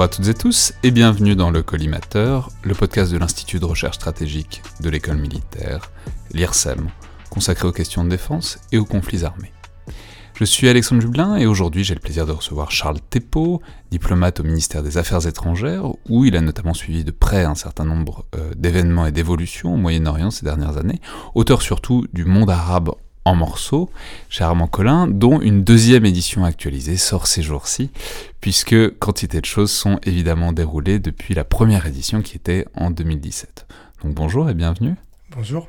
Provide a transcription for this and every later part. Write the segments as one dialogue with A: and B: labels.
A: Bonjour à toutes et tous et bienvenue dans le Collimateur, le podcast de l'Institut de recherche stratégique de l'école militaire, l'IRSEM, consacré aux questions de défense et aux conflits armés. Je suis Alexandre Jublin et aujourd'hui j'ai le plaisir de recevoir Charles Thépeau, diplomate au ministère des Affaires étrangères, où il a notamment suivi de près un certain nombre euh, d'événements et d'évolutions au Moyen-Orient ces dernières années, auteur surtout du monde arabe en morceaux chez Armand Collin, dont une deuxième édition actualisée sort ces jours-ci, puisque quantité de choses sont évidemment déroulées depuis la première édition qui était en 2017. Donc bonjour et bienvenue.
B: Bonjour.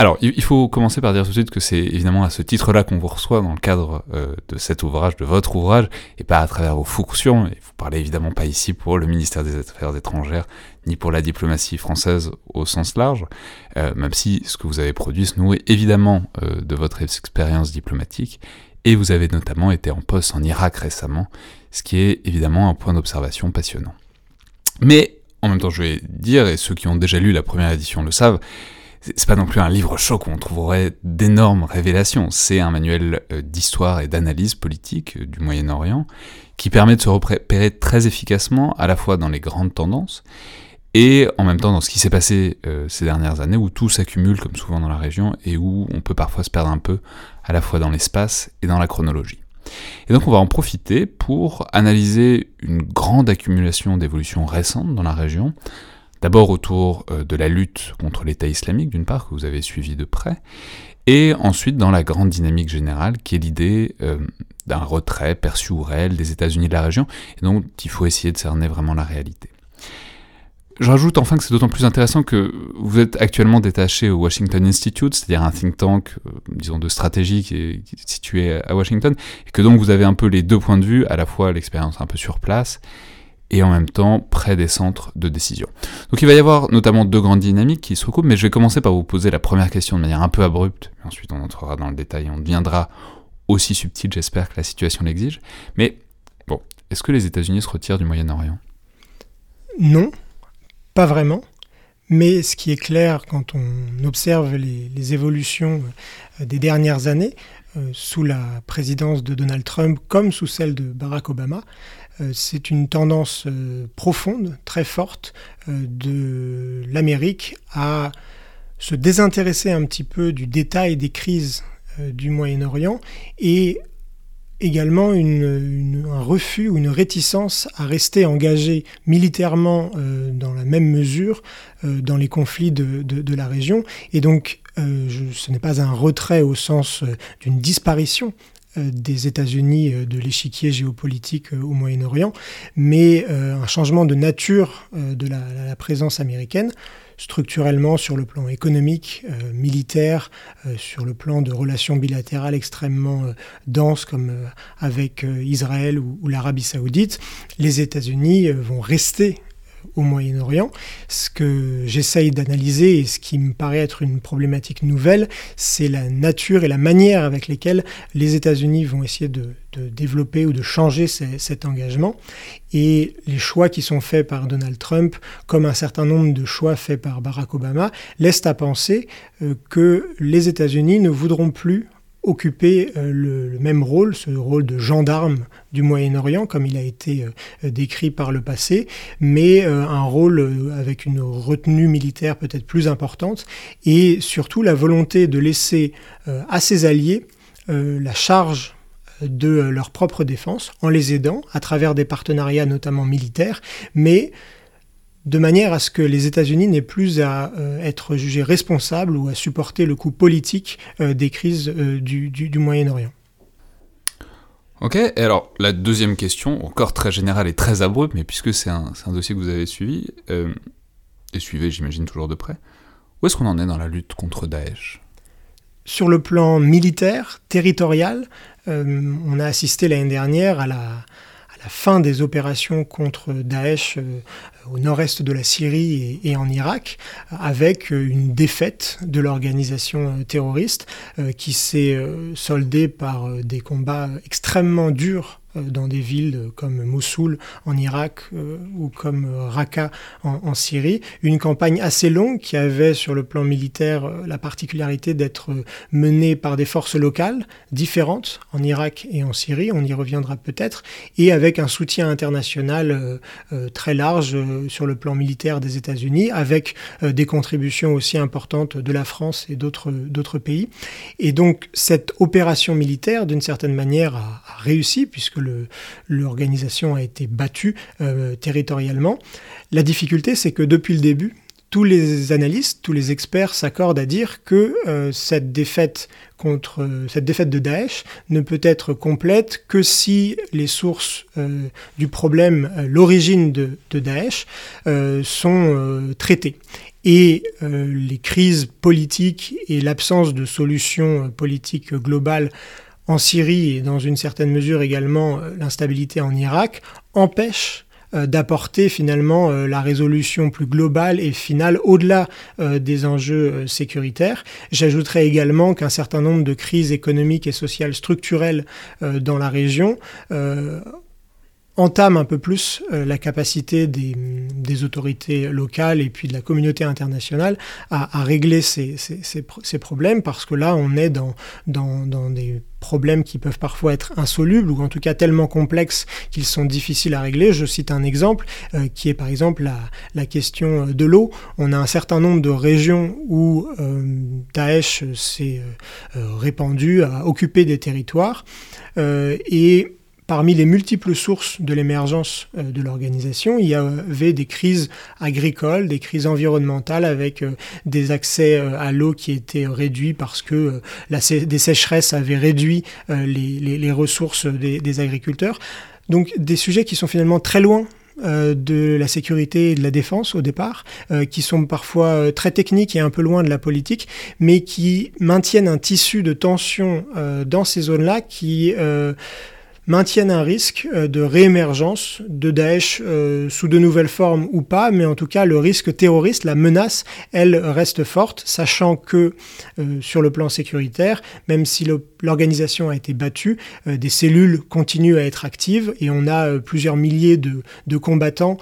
A: Alors, il faut commencer par dire tout de suite que c'est évidemment à ce titre-là qu'on vous reçoit dans le cadre euh, de cet ouvrage, de votre ouvrage, et pas à travers vos fonctions. Et vous parlez évidemment pas ici pour le ministère des Affaires étrangères, ni pour la diplomatie française au sens large, euh, même si ce que vous avez produit se nourrit évidemment euh, de votre expérience diplomatique, et vous avez notamment été en poste en Irak récemment, ce qui est évidemment un point d'observation passionnant. Mais, en même temps, je vais dire, et ceux qui ont déjà lu la première édition le savent, c'est pas non plus un livre choc où on trouverait d'énormes révélations. C'est un manuel euh, d'histoire et d'analyse politique euh, du Moyen-Orient qui permet de se repérer très efficacement à la fois dans les grandes tendances et en même temps dans ce qui s'est passé euh, ces dernières années où tout s'accumule comme souvent dans la région et où on peut parfois se perdre un peu à la fois dans l'espace et dans la chronologie. Et donc on va en profiter pour analyser une grande accumulation d'évolutions récentes dans la région, D'abord autour euh, de la lutte contre l'État islamique, d'une part, que vous avez suivi de près, et ensuite dans la grande dynamique générale, qui est l'idée euh, d'un retrait perçu ou réel des États-Unis de la région, et donc il faut essayer de cerner vraiment la réalité. Je rajoute enfin que c'est d'autant plus intéressant que vous êtes actuellement détaché au Washington Institute, c'est-à-dire un think tank, euh, disons, de stratégie qui est, qui est, situé à Washington, et que donc vous avez un peu les deux points de vue, à la fois l'expérience un peu sur place, et en même temps près des centres de décision. Donc il va y avoir notamment deux grandes dynamiques qui se recoupent, mais je vais commencer par vous poser la première question de manière un peu abrupte, ensuite on entrera dans le détail et on deviendra aussi subtil, j'espère que la situation l'exige. Mais bon, est-ce que les États-Unis se retirent du Moyen-Orient?
B: Non, pas vraiment. Mais ce qui est clair quand on observe les, évolutions euh, des dernières années, euh, sous la présidence de Donald Trump comme sous celle de Barack Obama, c'est une tendance euh, profonde, très forte euh, de l'Amérique à se désintéresser un petit peu du détail des crises du Moyen-Orient et également un refus ou une réticence à rester engagé militairement dans la même mesure dans les conflits de, la région. Et donc, ce n'est pas un retrait au sens d'une disparition euh, des États-Unis euh, de l'échiquier géopolitique euh, au Moyen-Orient, mais un changement de nature de la, présence américaine structurellement sur le plan économique, militaire, sur le plan de relations bilatérales extrêmement denses comme avec Israël ou l'Arabie saoudite, les États-Unis vont rester au Moyen-Orient. Ce que j'essaye d'analyser et ce qui me paraît être une problématique nouvelle, c'est la nature et la manière avec lesquelles les États-Unis vont essayer de, développer ou de changer cet engagement. Et les choix qui sont faits par Donald Trump, comme un certain nombre de choix faits par Barack Obama, laissent à penser euh, que les États-Unis ne voudront plus occuper euh, le, même rôle, ce rôle de gendarme du Moyen-Orient, comme il a été euh, décrit par le passé, mais euh, un rôle avec une retenue militaire peut-être plus importante, et surtout la volonté de laisser à ses alliés la charge de leur propre défense, en les aidant à travers des partenariats notamment militaires, mais de manière à ce que les États-Unis n'aient plus à euh, être jugés responsables ou à supporter le coût politique euh, des crises euh, du, Moyen-Orient.
A: Ok, et alors la deuxième question, encore très générale et très abrupte, mais puisque c'est un, un, dossier que vous avez suivi, et suivez j'imagine toujours de près, où est-ce qu'on en est dans la lutte contre Daesh?
B: Sur le plan militaire, territorial, on a assisté l'année dernière à la, la fin des opérations contre Daesh euh, au nord-est de la Syrie et, en Irak, avec euh, une défaite de l'organisation euh, terroriste qui s'est soldée par des combats extrêmement durs dans des villes comme Mossoul en Irak euh, ou comme Raqqa en, Syrie. Une campagne assez longue qui avait sur le plan militaire euh, la particularité d'être menée par des forces locales différentes en Irak et en Syrie, on y reviendra peut-être, et avec un soutien international très large sur le plan militaire des États-Unis, avec des contributions aussi importantes de la France et d'autres pays. Et donc cette opération militaire, d'une certaine manière, a réussi puisque l'organisation a été battue euh, territorialement. La difficulté, c'est que depuis le début, tous les analystes, tous les experts s'accordent à dire que euh, cette défaite contre cette défaite de Daesh ne peut être complète que si les sources euh, du problème, l'origine de, de, Daesh, sont traitées. Et les crises politiques et l'absence de solution politique globale en Syrie et dans une certaine mesure également euh, l'instabilité en Irak empêchent euh, d'apporter finalement euh, la résolution plus globale et finale au-delà des enjeux sécuritaires. J'ajouterais également qu'un certain nombre de crises économiques et sociales structurelles dans la région entame un peu plus euh, la capacité des, des, autorités locales et puis de la communauté internationale à, à régler ces, ces, ces, problèmes parce que là on est dans, dans, dans, des problèmes qui peuvent parfois être insolubles ou en tout cas tellement complexes qu'ils sont difficiles à régler. Je cite un exemple euh, qui est par exemple la, la question de l'eau. On a un certain nombre de régions où euh, Daesh s'est répandu, a occupé des territoires et Parmi les multiples sources de l'émergence euh, de l'organisation, il y avait des crises agricoles, des crises environnementales avec euh, des accès euh, à l'eau qui étaient réduits parce que des sécheresses avaient réduit les, ressources des, agriculteurs. Donc des sujets qui sont finalement très loin de la sécurité et de la défense au départ, qui sont parfois très techniques et un peu loin de la politique, mais qui maintiennent un tissu de tension dans ces zones-là qui maintiennent un risque euh, de réémergence de Daesh euh, sous de nouvelles formes ou pas, mais en tout cas le risque terroriste, la menace, elle reste forte, sachant que euh, sur le plan sécuritaire, même si l'organisation a été battue, des cellules continuent à être actives et on a plusieurs milliers de, combattants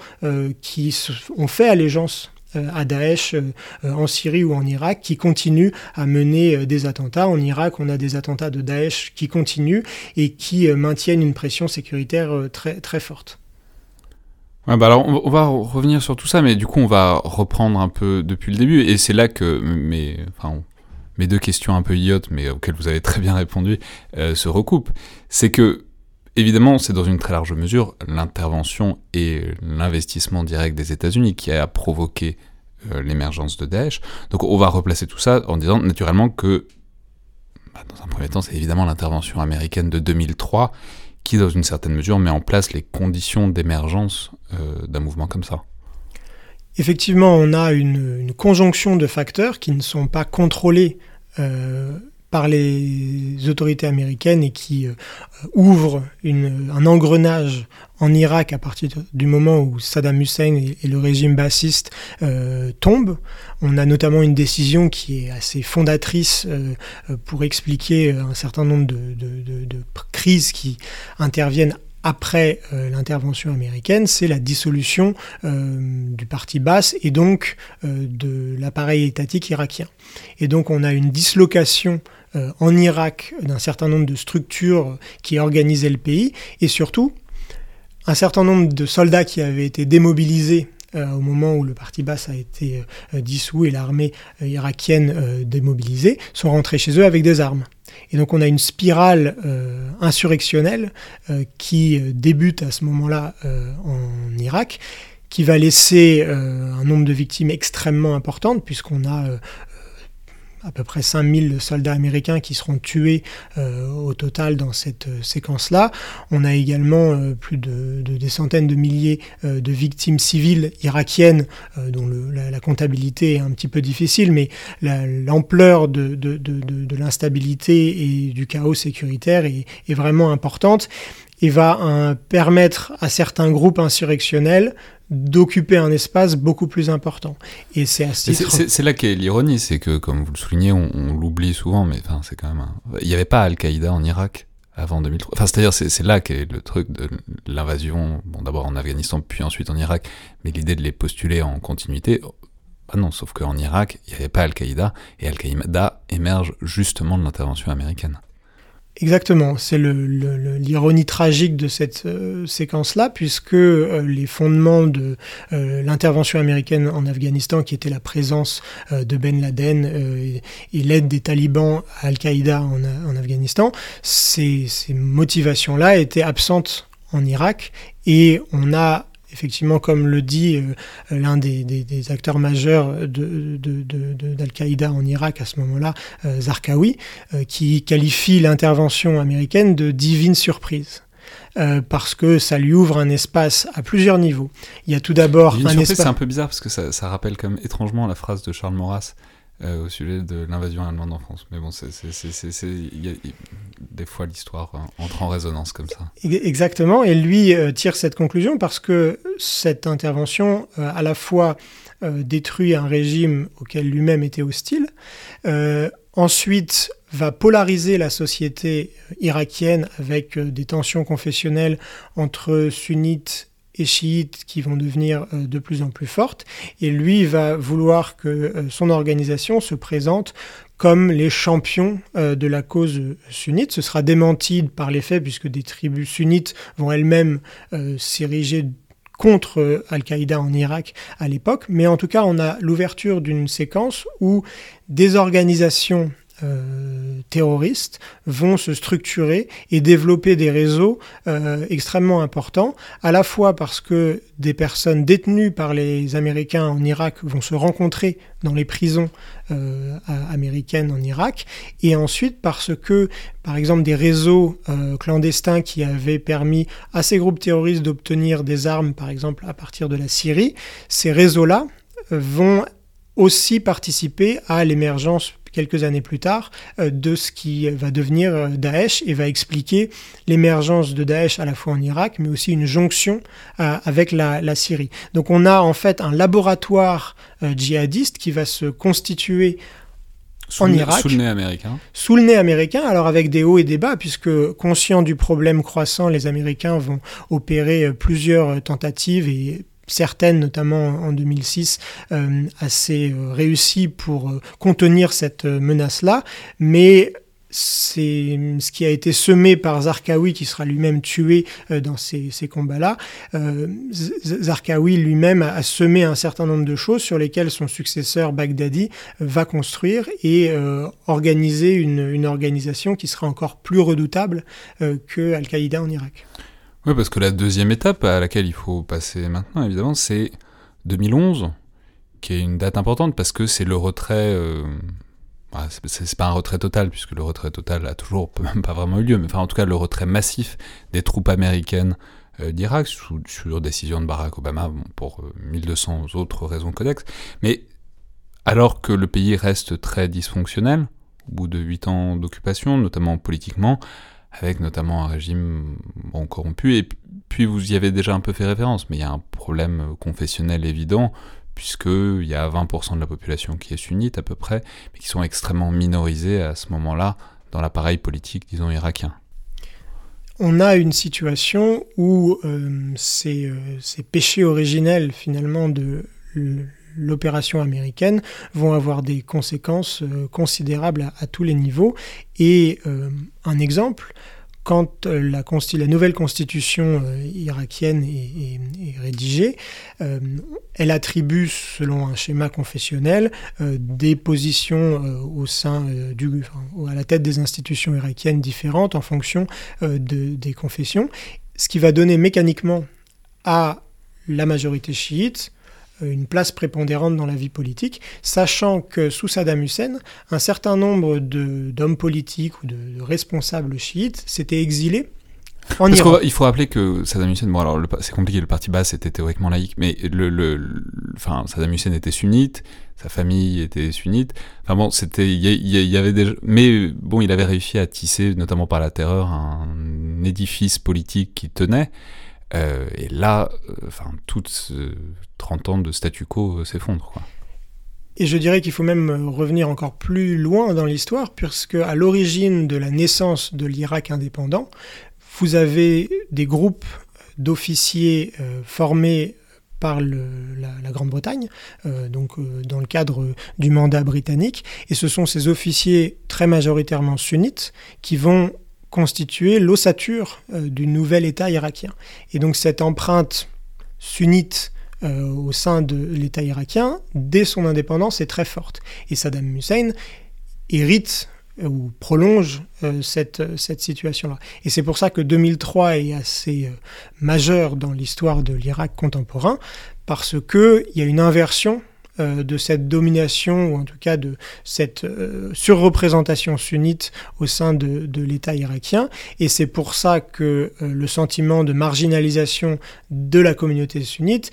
B: qui ont fait allégeance à Daesh euh, en Syrie ou en Irak qui continuent à mener euh, des attentats. En Irak, on a des attentats de Daesh qui continuent et qui maintiennent une pression sécuritaire très, très forte.
A: bah alors on va revenir sur tout ça, mais du coup on va reprendre un peu depuis le début, et c'est là que mes, mes deux questions un peu idiotes, mais auxquelles vous avez très bien répondu, se recoupent. C'est que Évidemment, c'est dans une très large mesure l'intervention et l'investissement direct des États-Unis qui a provoqué euh, l'émergence de Daesh. Donc on va replacer tout ça en disant naturellement que, bah, dans un premier temps, c'est évidemment l'intervention américaine de 2003 qui, dans une certaine mesure, met en place les conditions d'émergence euh, d'un mouvement comme ça.
B: Effectivement, on a une, conjonction de facteurs qui ne sont pas contrôlés euh, par les autorités américaines et qui euh, ouvre un engrenage en Irak à partir du moment où Saddam Hussein et, le régime bassiste euh, tombent. On a notamment une décision qui est assez fondatrice euh, pour expliquer un certain nombre de, crises qui interviennent après euh, l'intervention américaine, c'est la dissolution euh, du parti basse et donc euh, de l'appareil étatique irakien. Et donc on a une dislocation en Irak d'un certain nombre de structures qui organisaient le pays et surtout un certain nombre de soldats qui avaient été démobilisés au moment où le parti basse a été dissous et l'armée irakienne démobilisée, sont rentrés chez eux avec des armes. Et donc on a une spirale euh, insurrectionnelle euh, qui euh, débute à ce moment-là en Irak, qui va laisser un nombre de victimes extrêmement importantes, puisqu'on a à peu près 5000 soldats américains qui seront tués euh, au total dans cette euh, séquence-là. On a également euh, plus de, des centaines de milliers de victimes civiles irakiennes, dont la, comptabilité est un petit peu difficile, mais l'ampleur de, de l'instabilité et du chaos sécuritaire est, est vraiment importante et va permettre à certains groupes insurrectionnels d'occuper un espace beaucoup plus important. Et c'est assez.
A: C'est là qu'est l'ironie, c'est que, comme vous le soulignez, on, l'oublie souvent, mais enfin, c'est quand même. Il n'y avait pas Al-Qaïda en Irak avant 2003. Enfin, c'est-à-dire, c'est là qu'est le truc de l'invasion, bon, d'abord en Afghanistan, puis ensuite en Irak, mais l'idée de les postuler en continuité, bah non, sauf qu'en Irak, il n'y avait pas Al-Qaïda, et Al-Qaïda émerge justement de l'intervention américaine.
B: Exactement, c'est l'ironie tragique de cette euh, séquence-là, puisque euh, les fondements de euh, l'intervention américaine en Afghanistan, qui était la présence de Ben Laden et, l'aide des talibans à Al-Qaïda en, en, Afghanistan, ces, ces motivations-là étaient absentes en Irak, et on a effectivement, comme le dit euh, l'un des, acteurs majeurs d'Al-Qaïda en Irak à ce moment-là, euh, Zarqawi, euh, qui qualifie l'intervention américaine de divine surprise. parce que ça lui ouvre un espace à plusieurs niveaux. Il y a tout d'abord
A: un espace. C'est un peu bizarre parce que ça, ça rappelle comme étrangement la phrase de Charles Maurras euh, au sujet de l'invasion allemande en France. Mais bon, c'est, des fois l'histoire euh, entre en résonance comme ça.
B: Exactement, et lui euh, tire cette conclusion parce que cette intervention à la fois détruit un régime auquel lui-même était hostile, ensuite va polariser la société irakienne avec des tensions confessionnelles entre sunnites et chiites qui vont devenir euh, de plus en plus fortes. Et lui va vouloir que euh, son organisation se présente comme les champions euh, de la cause sunnite. Ce sera démenti par les faits puisque des tribus sunnites vont elles-mêmes s'ériger contre Al-Qaïda en Irak à l'époque. Mais en tout cas, on a l'ouverture d'une séquence où des organisations euh, terroristes vont se structurer et développer des réseaux euh, extrêmement importants, à la fois parce que des personnes détenues par les Américains en Irak vont se rencontrer dans les prisons euh, américaines en Irak, et ensuite parce que, par exemple, des réseaux clandestins qui avaient permis à ces groupes terroristes d'obtenir des armes, par exemple, à partir de la Syrie, ces réseaux-là vont aussi participer à l'émergence quelques années plus tard, euh, de ce qui va devenir euh, Daesh et va expliquer l'émergence de Daesh à la fois en Irak, mais aussi une jonction euh, avec la, Syrie. Donc on a en fait un laboratoire djihadiste qui va se constituer en Irak.
A: Sous le nez américain.
B: Sous le nez américain, alors avec des hauts et des bas, puisque conscients du problème croissant, les Américains vont opérer plusieurs tentatives et certaines, notamment en 2006, euh, assez euh, réussies pour euh, contenir cette menace-là, mais c'est ce qui a été semé par Zarqawi, qui sera lui-même tué dans ces, combats-là. Zarqawi lui-même a, semé un certain nombre de choses sur lesquelles son successeur Baghdadi va construire et organiser une, une, organisation qui sera encore plus redoutable que Al-Qaïda en Irak.
A: Oui, parce que la deuxième étape à laquelle il faut passer maintenant, évidemment, c'est 2011, qui est une date importante parce que c'est le retrait. Euh, bah, c'est pas un retrait total, puisque le retrait total a toujours même pas vraiment eu lieu, mais enfin, en tout cas, le retrait massif des troupes américaines euh, d'Irak, sur décision de Barack Obama, pour 1200 euh, autres raisons connexes. Mais alors que le pays reste très dysfonctionnel, au bout de 8 ans d'occupation, notamment politiquement, avec notamment un régime bon, corrompu. Et puis vous y avez déjà un peu fait référence, mais il y a un problème confessionnel évident, puisqu'il y a 20% de la population qui est sunnite à peu près, mais qui sont extrêmement minorisés à ce moment-là dans l'appareil politique, disons, irakien.
B: On a une situation où euh, euh, ces, péchés originels finalement de l'opération américaine vont avoir des conséquences euh, considérables à, tous les niveaux. Et euh, un exemple, quand euh, la, nouvelle constitution irakienne est, rédigée, elle attribue, selon un schéma confessionnel, des positions au sein du, à la tête des institutions irakiennes différentes en fonction de, des confessions, ce qui va donner mécaniquement à la majorité chiite une place prépondérante dans la vie politique, sachant que sous Saddam Hussein, un certain nombre d'hommes politiques ou de, responsables chiites s'étaient exilés en Iran.
A: Il faut rappeler que Saddam Hussein, bon alors c'est compliqué, le parti basse était théoriquement laïque, mais le, le, enfin, Saddam Hussein était sunnite, sa famille était sunnite. Enfin bon, c'était, il y, avait déjà, mais bon, il avait réussi à tisser, notamment par la terreur, un édifice politique qui tenait. Euh, et là, euh, enfin, toutes 30 ans de statu quo euh, s'effondrent.
B: Et je dirais qu'il faut même revenir encore plus loin dans l'histoire, puisque à l'origine de la naissance de l'Irak indépendant, vous avez des groupes d'officiers formés par la, Grande-Bretagne, donc dans le cadre du mandat britannique, et ce sont ces officiers très majoritairement sunnites qui vont constituer l'ossature du nouvel État irakien. Et donc cette empreinte sunnite au sein de l'État irakien, dès son indépendance, est très forte. Et Saddam Hussein hérite ou prolonge euh, cette, cette situation-là. Et c'est pour ça que 2003 est assez euh, majeur dans l'histoire de l'Irak contemporain, parce qu'il y a une inversion euh, de cette domination, ou en tout cas de cette surreprésentation sunnite au sein de, de l'État irakien. Et c'est pour ça que le sentiment de marginalisation de la communauté sunnite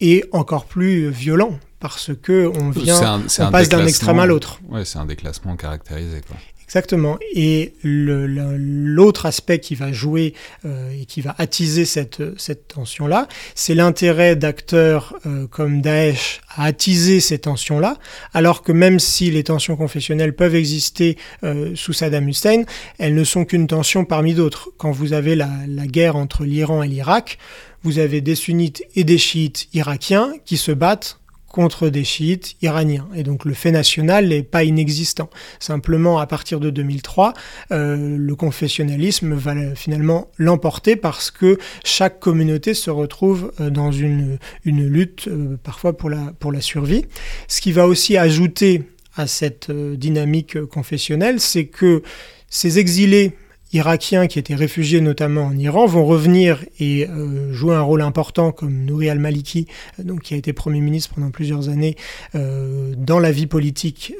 B: est encore plus violent parce que on vient, on passe d'un extrême à l'autre.
A: Ouais, c'est un déclassement caractérisé. Quoi.
B: Exactement. Et l'autre aspect qui va jouer euh, et qui va attiser cette, cette tension-là, c'est l'intérêt d'acteurs euh, comme Daesh à attiser ces tensions-là, alors que même si les tensions confessionnelles peuvent exister euh, sous Saddam Hussein, elles ne sont qu'une tension parmi d'autres. Quand vous avez la, la guerre entre l'Iran et l'Irak, vous avez des sunnites et des chiites irakiens qui se battent contre des chiites iraniens. Et donc le fait national n'est pas inexistant. Simplement, à partir de 2003, euh, le confessionnalisme va finalement l'emporter parce que chaque communauté se retrouve euh, dans une, lutte euh, parfois pour la, pour la survie. Ce qui va aussi ajouter à cette dynamique confessionnelle, c'est que ces exilés irakiens qui étaient réfugiés notamment en Iran vont revenir et euh, jouer un rôle important comme Nouri al-Maliki, euh, donc qui a été Premier ministre pendant plusieurs années euh, dans la vie politique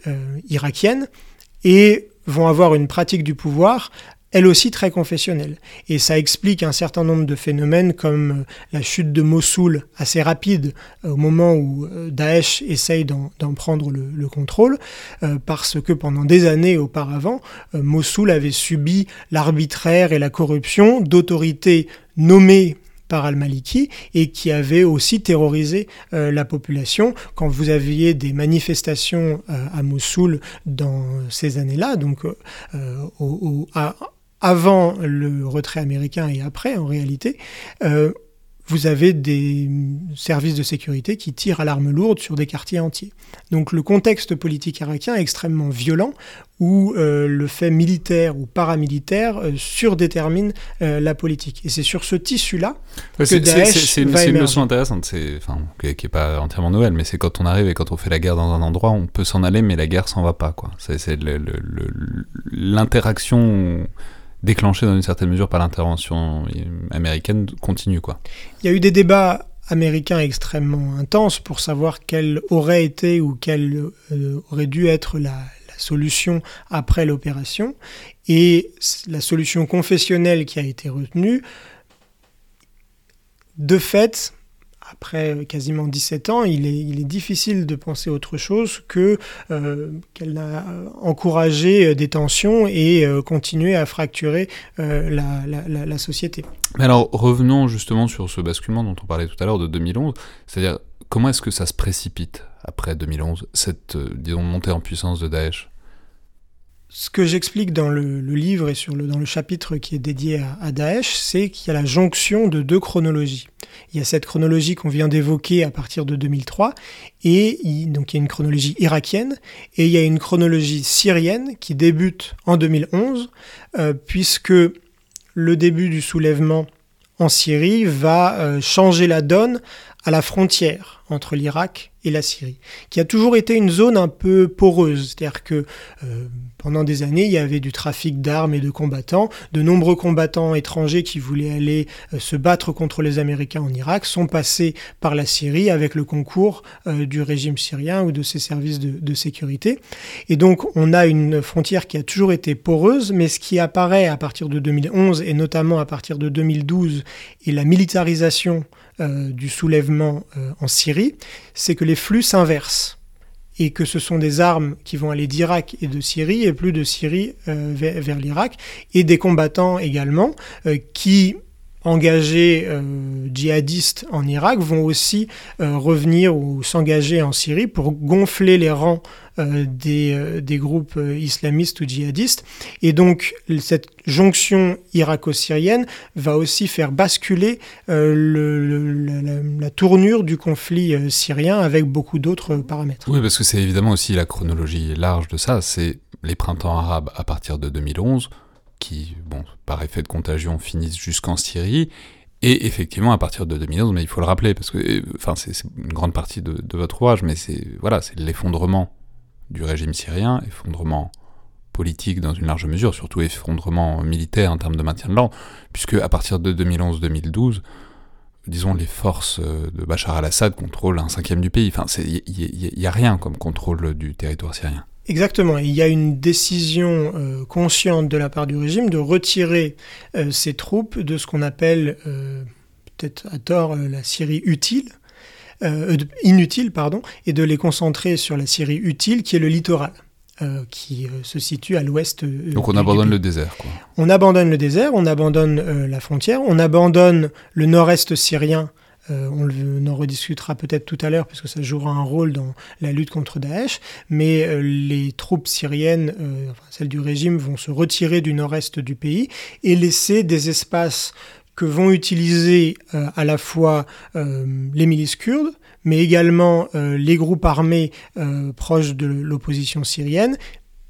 B: irakienne, et vont avoir une pratique du pouvoir elle aussi très confessionnelle. Et ça explique un certain nombre de phénomènes comme euh, la chute de Mossoul assez rapide euh, au moment où euh, Daesh essaye d'en prendre le, contrôle, parce que pendant des années auparavant, Mossoul avait subi l'arbitraire et la corruption d'autorités nommées par al-Maliki et qui avait aussi terrorisé la population. Quand vous aviez des manifestations à Mossoul dans ces années-là, donc à, avant le retrait américain et après en réalité, euh, vous avez des services de sécurité qui tirent à l'arme lourde sur des quartiers entiers. Donc le contexte politique irakien est extrêmement violent où euh, le fait militaire ou paramilitaire euh, surdétermine la politique. Et c'est sur ce tissu-là que Daesh
A: C'est une, une, leçon intéressante, enfin, qui n'est pas entièrement nouvelle, mais c'est quand on arrive et quand on fait la guerre dans un endroit, on peut s'en aller, mais la guerre s'en va pas. C'est l'interaction déclenché dans une certaine mesure par l'intervention américaine continue quoi.
B: Il y a eu des débats américains extrêmement intenses pour savoir quelle aurait été ou quelle euh, aurait dû être la, la solution après l'opération et la solution confessionnelle qui a été retenue de fait après quasiment 17 ans, il est, il est, difficile de penser autre chose que euh, qu'elle a encouragé des tensions et euh, continué à fracturer euh, la, société.
A: Mais alors revenons justement sur ce basculement dont on parlait tout à l'heure de 2011, c'est-à-dire comment est-ce que ça se précipite après 2011, cette disons montée en puissance de Daesh?
B: Ce que j'explique dans le, livre et dans le chapitre qui est dédié à, Daesh, c'est qu'il y a la jonction de deux chronologies. Il y a cette chronologie qu'on vient d'évoquer à partir de 2003, et donc il y a une chronologie irakienne, et il y a une chronologie syrienne qui débute en 2011, euh, puisque le début du soulèvement en Syrie va euh, changer la donne à la frontière entre l'Irak et la Syrie, qui a toujours été une zone un peu poreuse, c'est-à-dire que euh, pendant des années, il y avait du trafic d'armes et de combattants. De nombreux combattants étrangers qui voulaient aller euh, se battre contre les Américains en Irak sont passés par la Syrie avec le concours euh, du régime syrien ou de ses services de, sécurité. Et donc, on a une frontière qui a toujours été poreuse, mais ce qui apparaît à partir de 2011 et notamment à partir de 2012 et la militarisation euh, du soulèvement en Syrie, c'est que les flux s'inversent et que ce sont des armes qui vont aller d'Irak et de Syrie et plus de Syrie euh, vers, vers l'Irak et des combattants également qui engagés djihadistes en Irak vont aussi revenir ou s'engager en Syrie pour gonfler les rangs des, des, groupes islamistes ou djihadistes. Et donc cette jonction irako-syrienne va aussi faire basculer le, la, tournure du conflit syrien avec beaucoup d'autres paramètres.
A: Oui, parce que c'est évidemment aussi la chronologie large de ça. C'est les printemps arabes à partir de 2011, qui, par effet de contagion, finissent jusqu'en Syrie. Et effectivement, à partir de 2011, mais il faut le rappeler, parce que enfin, c'est une grande partie de, votre ouvrage, mais c'est voilà, l'effondrement du régime syrien, effondrement politique dans une large mesure, surtout effondrement militaire en termes de maintien de l'ordre, puisque à partir de 2011-2012, disons, les forces de Bachar al-Assad contrôlent un cinquième du pays. Enfin, il n'y a rien comme contrôle du territoire syrien.
B: Exactement. Il y a une décision euh, consciente de la part du régime de retirer euh, ses troupes de ce qu'on appelle, euh, peut-être à tort, la Syrie utile, inutile, pardon, et de les concentrer sur la Syrie utile, qui est le littoral. qui se situe à l'ouest.
A: Donc on abandonne le désert. Quoi.
B: On abandonne le désert, on abandonne la frontière, on abandonne le nord-est syrien euh, on en rediscutera peut-être tout à l'heure parce que ça jouera un rôle dans la lutte contre Daesh, mais euh, les troupes syriennes, euh, celles du régime, vont se retirer du nord-est du pays et laisser des espaces que vont utiliser à la fois les milices kurdes, mais également les groupes armés proches de l'opposition syrienne,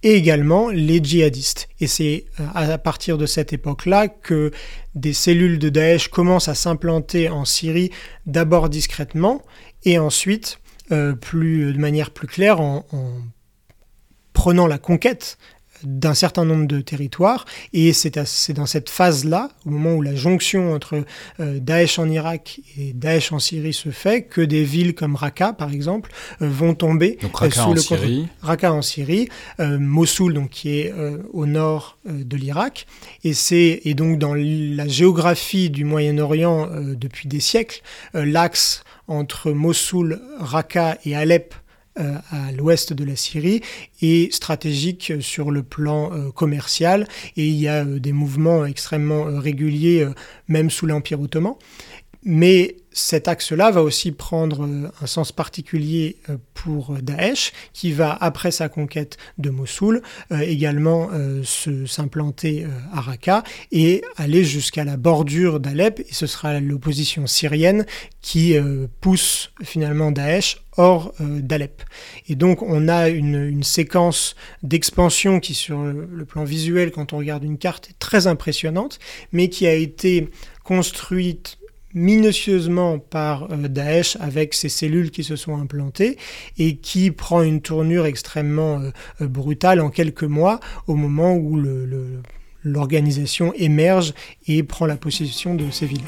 B: et également les djihadistes. Et c'est euh, à partir de cette époque-là que des cellules de Daesh commencent à s'implanter en Syrie, d'abord discrètement, et ensuite, euh, de manière plus claire, en prenant la conquête d'un certain nombre de territoires. Et c'est dans cette phase-là, au moment où la jonction entre euh, Daesh en Irak et Daesh en Syrie se fait, que des villes comme Raqqa, par exemple, euh, vont tomber
A: donc, Raqqa sous en le Syrie.
B: Raqqa en Syrie, Mossoul, donc, qui est au nord de l'Irak. Et c'est et donc dans la géographie du Moyen-Orient depuis des siècles, l'axe entre Mossoul, Raqqa et Alep euh, à l'ouest de la Syrie et stratégique sur le plan euh, commercial. Et il y a euh, des mouvements extrêmement réguliers, même sous l'Empire ottoman. Mais cet axe-là va aussi prendre euh, un sens particulier euh, pour Daesh, qui va, après sa conquête de Mossoul, euh, également s'implanter à Raqqa et aller jusqu'à la bordure d'Alep. Et ce sera l'opposition syrienne qui pousse finalement Daesh hors d'Alep. Et donc on a une séquence d'expansion qui, sur le plan visuel, quand on regarde une carte, est très impressionnante, mais qui a été construite minutieusement par euh, Daesh avec ses cellules qui se sont implantées et qui prend une tournure extrêmement euh, euh, brutale en quelques mois au moment où l'organisation émerge et prend la possession de ces villes.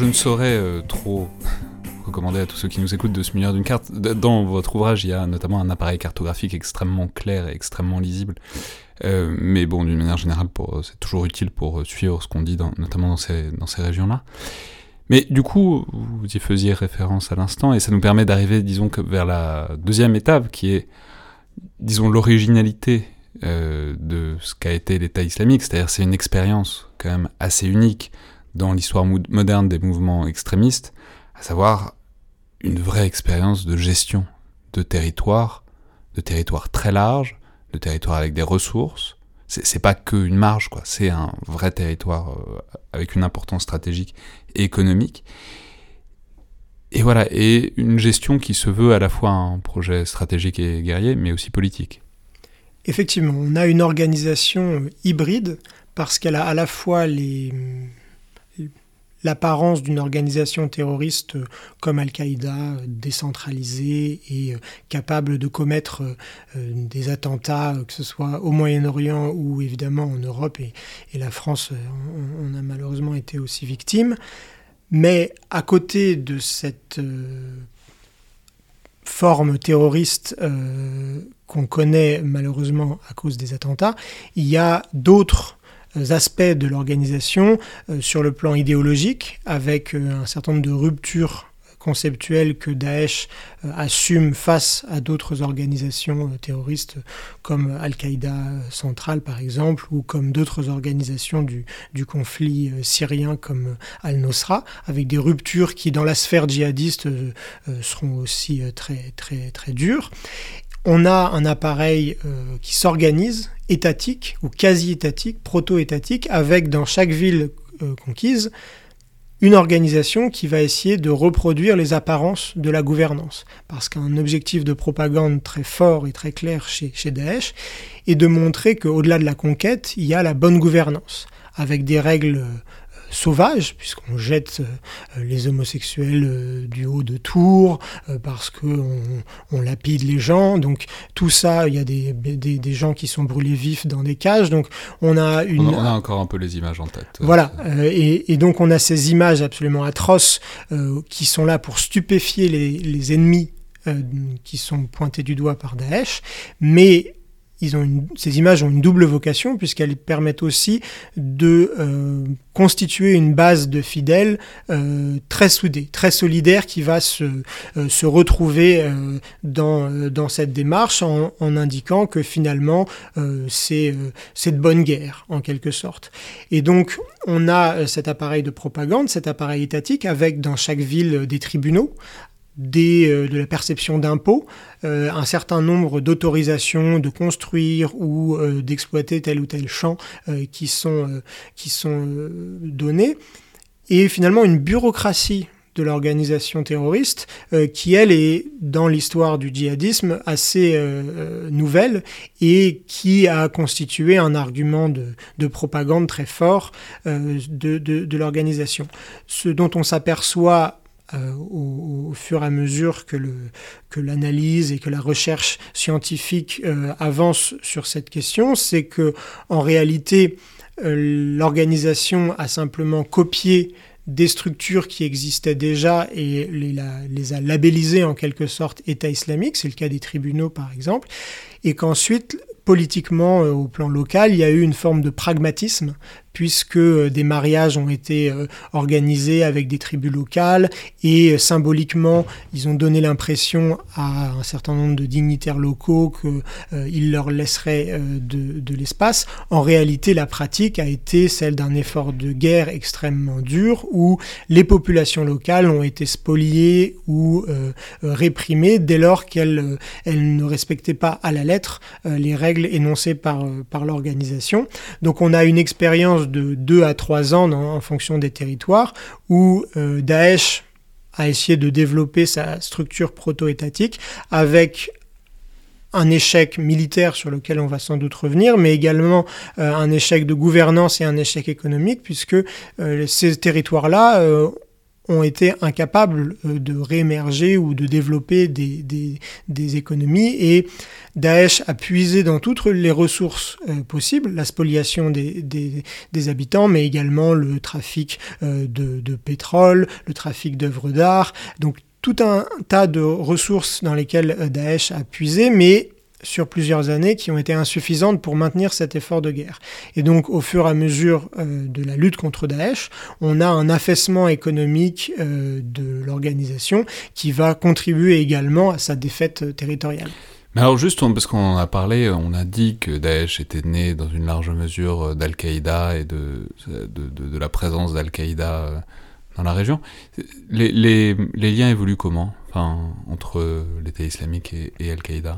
A: Je ne saurais euh, trop recommander à tous ceux qui nous écoutent de se munir d'une carte. Dans votre ouvrage, il y a notamment un appareil cartographique extrêmement clair et extrêmement lisible. Euh, mais bon, d'une manière générale, c'est toujours utile pour suivre ce qu'on dit, notamment dans ces, régions-là. Mais du coup, vous y faisiez référence à l'instant, et ça nous permet d'arriver, disons, vers la deuxième étape, qui est, disons, l'originalité euh, de ce qu'a été l'État islamique, c'est-à-dire c'est une expérience quand même assez unique dans l'histoire moderne des mouvements extrémistes, à savoir une vraie expérience de gestion de territoire, de territoire très large, de territoire avec des ressources. C'est pas que une marge, quoi. C'est un vrai territoire euh, avec une importance stratégique et économique. Et voilà, et une gestion qui se veut à la fois un projet stratégique et guerrier, mais aussi politique.
B: Effectivement, on a une organisation hybride parce qu'elle a à la fois les, l'apparence d'une organisation terroriste euh, comme Al-Qaïda, euh, décentralisée et euh, capable de commettre des attentats, que ce soit au Moyen-Orient ou évidemment en Europe, et, la France on, a malheureusement été aussi victime. Mais à côté de cette forme terroriste qu'on connaît malheureusement à cause des attentats, il y a d'autres aspects de l'organisation euh, sur le plan idéologique, avec euh, un certain nombre de ruptures conceptuelles que Daesh euh, assume face à d'autres organisations terroristes comme Al-Qaïda centrale par exemple ou comme d'autres organisations du, conflit syrien comme Al-Nusra avec des ruptures qui dans la sphère djihadiste seront aussi très très très dures. On a un appareil qui s'organise, étatique ou quasi-étatique, proto-étatique, avec dans chaque ville euh, conquise une organisation qui va essayer de reproduire les apparences de la gouvernance. Parce qu'un objectif de propagande très fort et très clair chez, chez Daesh est de montrer qu'au-delà de la conquête, il y a la bonne gouvernance, avec des règles sauvage, puisqu'on jette euh, les homosexuels euh, du haut de tours, euh, parce qu'on on lapide les gens. Donc tout ça, il y a des, des, gens qui sont brûlés vifs dans des cages. Donc on a une...
A: On a encore un peu les images en tête.
B: Voilà. et, donc on a ces images absolument atroces qui sont là pour stupéfier les, les ennemis qui sont pointés du doigt par Daesh, mais ont ces images ont une double vocation puisqu'elles permettent aussi de euh, constituer une base de fidèles euh, très soudée, très solidaire qui va se, euh, se retrouver dans, dans cette démarche en, en indiquant que finalement c'est de bonne guerre en quelque sorte. Et donc on a cet appareil de propagande, cet appareil étatique avec dans chaque ville des tribunaux des, euh, de la perception d'impôts, euh, un certain nombre d'autorisations de construire ou euh, d'exploiter tel ou tel champ qui sont, qui sont donnés, et finalement une bureaucratie de l'organisation terroriste qui, elle, est dans l'histoire du djihadisme assez nouvelle et qui a constitué un argument de, de propagande très fort de, de l'organisation. Ce dont on s'aperçoit euh, au, fur et à mesure que, l'analyse et que la recherche scientifique euh, avance sur cette question, c'est que en réalité, euh, l'organisation a simplement copié des structures qui existaient déjà et les, les, a labellisées en quelque sorte État islamique, c'est le cas des tribunaux par exemple, et qu'ensuite politiquement, au plan local, il y a eu une forme de pragmatisme puisque euh, des mariages ont été euh, organisés avec des tribus locales et euh, symboliquement ils ont donné l'impression à un certain nombre de dignitaires locaux qu'ils leur laisseraient de, l'espace. En réalité, la pratique a été celle d'un effort de guerre extrêmement dur où les populations locales ont été spoliées ou réprimées dès lors qu'elles elles ne respectaient pas à la lettre les règles énoncées par, par l'organisation. Donc on a une expérience de 2 à 3 ans en fonction des territoires, où euh, Daesh a essayé de développer sa structure proto-étatique avec un échec militaire sur lequel on va sans doute revenir, mais également euh, un échec de gouvernance et un échec économique, puisque euh, ces territoires-là ont été incapables de réémerger ou de développer des, des, économies et Daesh a puisé dans toutes les ressources euh, possibles, la spoliation des, des, habitants, mais également le trafic euh, de, de, pétrole, le trafic d'œuvres d'art. Donc tout un tas de ressources dans lesquelles Daesh a puisé, mais sur plusieurs années qui ont été insuffisantes pour maintenir cet effort de guerre. Et donc au fur et à mesure euh, de la lutte contre Daesh, on a un affaissement économique euh, de l'organisation qui va contribuer également à sa défaite territoriale.
A: Mais alors juste, parce qu'on en a parlé, on a dit que Daesh était né dans une large mesure d'Al-Qaïda et de, de, la présence d'Al-Qaïda euh, dans la région. Les, les, les, liens évoluent comment enfin, entre l'État islamique et, et Al-Qaïda?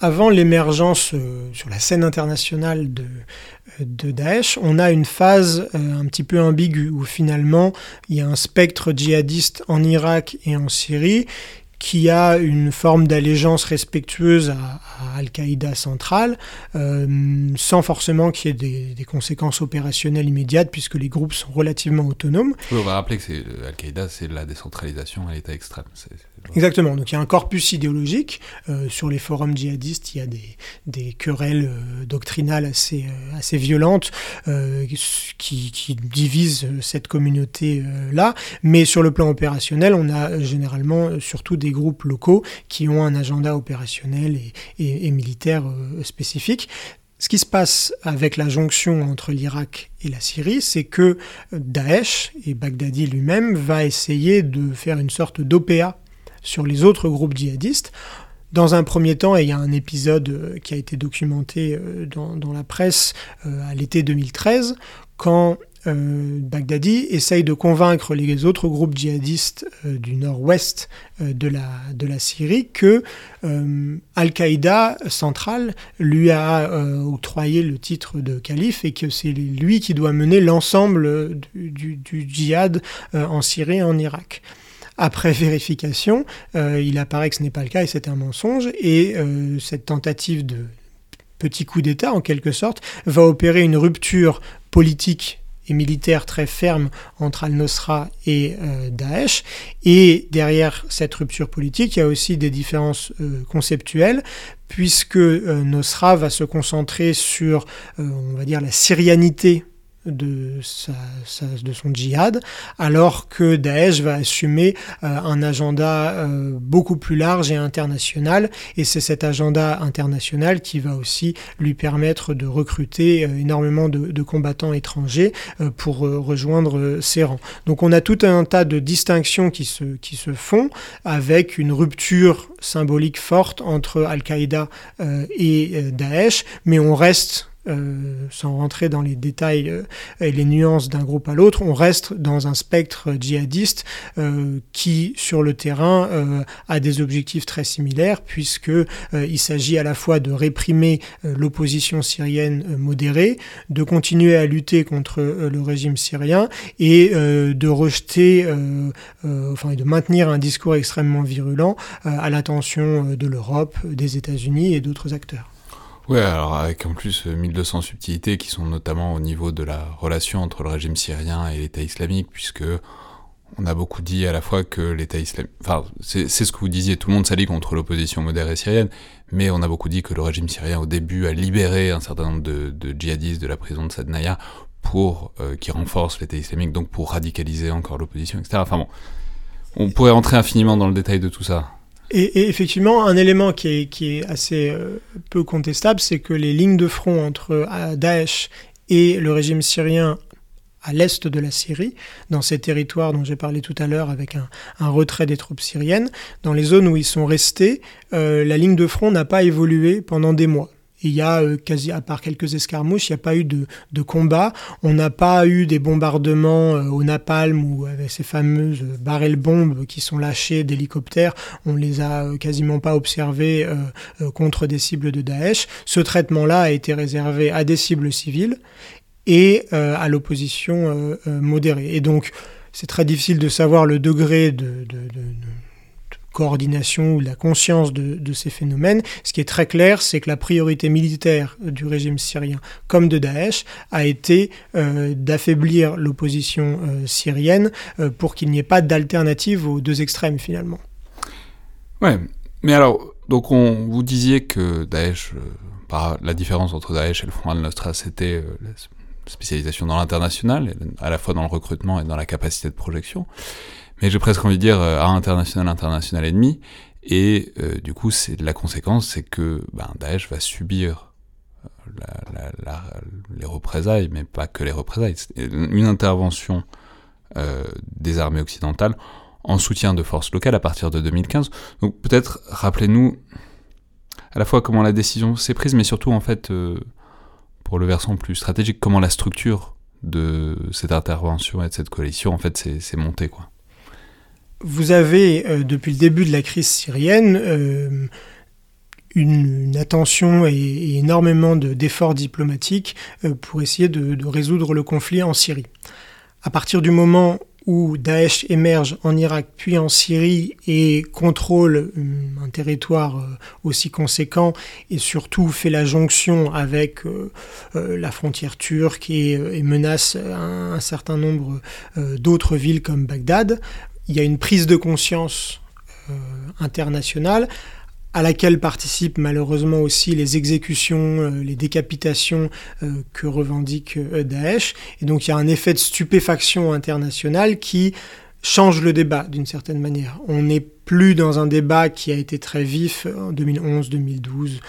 B: Avant l'émergence euh, sur la scène internationale de, de Daesh, on a une phase euh, un petit peu ambiguë où finalement il y a un spectre djihadiste en Irak et en Syrie qui a une forme d'allégeance respectueuse à, Al-Qaïda centrale, euh, sans forcément qu'il y ait des, conséquences opérationnelles immédiates, puisque les groupes sont relativement autonomes.
A: on va rappeler que Al-Qaïda, c'est la décentralisation à l'état extrême.
B: Exactement, donc il y a un corpus idéologique. Euh, sur les forums djihadistes, il y a des, querelles euh, doctrinales assez, assez violentes qui, divisent cette communauté-là, mais sur le plan opérationnel, on a généralement surtout des groupes locaux qui ont un agenda opérationnel et, militaire euh, spécifique. Ce qui se passe avec la jonction entre l'Irak et la Syrie, c'est que Daesh, et Baghdadi lui-même, va essayer de faire une sorte d'OPA sur les autres groupes djihadistes. Dans un premier temps, il y a un épisode euh, qui a été documenté euh, dans, la presse à l'été 2013, quand euh, Baghdadi essaye de convaincre les autres groupes djihadistes euh, du nord-ouest euh, de, la, de la Syrie que Al-Qaïda central lui a octroyé le titre de calife et que c'est lui qui doit mener l'ensemble du, djihad en Syrie et en Irak. Après vérification, il apparaît que ce n'est pas le cas et c'est un mensonge et cette tentative de petit coup d'État en quelque sorte va opérer une rupture politique et militaire très ferme entre al-Nusra et euh, Daesh. Et derrière cette rupture politique, il y a aussi des différences euh, conceptuelles, puisque euh, Nusra va se concentrer sur, on va dire, la syrianité de, de son djihad, alors que Daesh va assumer euh, un agenda euh, beaucoup plus large et international, et c'est cet agenda international qui va aussi lui permettre de recruter euh, énormément de, de, combattants étrangers pour rejoindre ses rangs. Donc on a tout un tas de distinctions qui se, qui se font avec une rupture symbolique forte entre Al-Qaïda et Daesh, mais on reste euh, sans rentrer dans les détails euh, et les nuances d'un groupe à l'autre, on reste dans un spectre djihadiste euh, qui, sur le terrain, a des objectifs très similaires, puisque il s'agit à la fois de réprimer l'opposition syrienne modérée, de continuer à lutter contre le régime syrien et de rejeter, enfin, de maintenir un discours extrêmement virulent à l'attention de l'Europe, des États-Unis et d'autres acteurs.
A: Ouais, alors avec en plus 1200 euh, subtilités qui sont notamment au niveau de la relation entre le régime syrien et l'État islamique, puisque on a beaucoup dit à la fois que l'État islamique, enfin c'est ce que vous disiez, tout le monde s'allie contre l'opposition modérée syrienne, mais on a beaucoup dit que le régime syrien au début a libéré un certain nombre de, djihadistes de la prison de Sadnaya pour euh, qui renforce l'État islamique, donc pour radicaliser encore l'opposition, etc. Enfin bon, on pourrait rentrer infiniment dans le détail de tout ça.
B: Et, effectivement, un élément qui est, assez euh, peu contestable, c'est que les lignes de front entre euh, Daesh et le régime syrien à l'est de la Syrie, dans ces territoires dont j'ai parlé tout à l'heure avec un, un, retrait des troupes syriennes, dans les zones où ils sont restés, euh, la ligne de front n'a pas évolué pendant des mois il y a euh, quasi, à part quelques escarmouches, il n'y a pas eu de, de combat. On n'a pas eu des bombardements euh, au napalm ou avec ces fameuses barrels bombes qui sont lâchées d'hélicoptères. On les a euh, quasiment pas observés contre des cibles de Daesh. Ce traitement-là a été réservé à des cibles civiles et à l'opposition modérée. Et donc, c'est très difficile de savoir le degré de, de, de coordination ou la conscience de, ces phénomènes. Ce qui est très clair, c'est que la priorité militaire du régime syrien comme de Daesh a été euh, d'affaiblir l'opposition euh, syrienne euh, pour qu'il n'y ait pas d'alternative aux deux extrêmes finalement.
A: Ouais, mais alors, donc on vous disiez que Daesh, la différence entre Daesh et le Front al-Nusra, c'était spécialisation dans l'international, à la fois dans le recrutement et dans la capacité de projection. Mais j'ai presque envie de dire à international, international ennemi. Et du coup, c'est la conséquence, c'est que ben, Daesh va subir les représailles, mais pas que les représailles. Une intervention des armées occidentales en soutien de forces locales à partir de 2015. Donc peut-être rappelez-nous à la fois comment la décision s'est prise, mais surtout en fait euh, pour le versant plus stratégique, comment la structure de cette intervention et de cette coalition en fait s'est montée quoi.
B: Vous avez euh, depuis le début de la crise syrienne euh, une, attention et, énormément d'efforts diplomatiques pour essayer de, résoudre le conflit en Syrie. À partir du moment où Daesh émerge en Irak puis en Syrie et contrôle euh, un territoire euh, aussi conséquent et surtout fait la jonction avec euh, la frontière turque et, menace un, certain nombre d'autres villes comme Bagdad, il y a une prise de conscience internationale à laquelle participent malheureusement aussi les exécutions, euh, les décapitations euh, que revendique euh, Daesh. Et donc il y a un effet de stupéfaction internationale qui change le débat d'une certaine manière. Plus dans un débat qui a été très vif en 2011-2012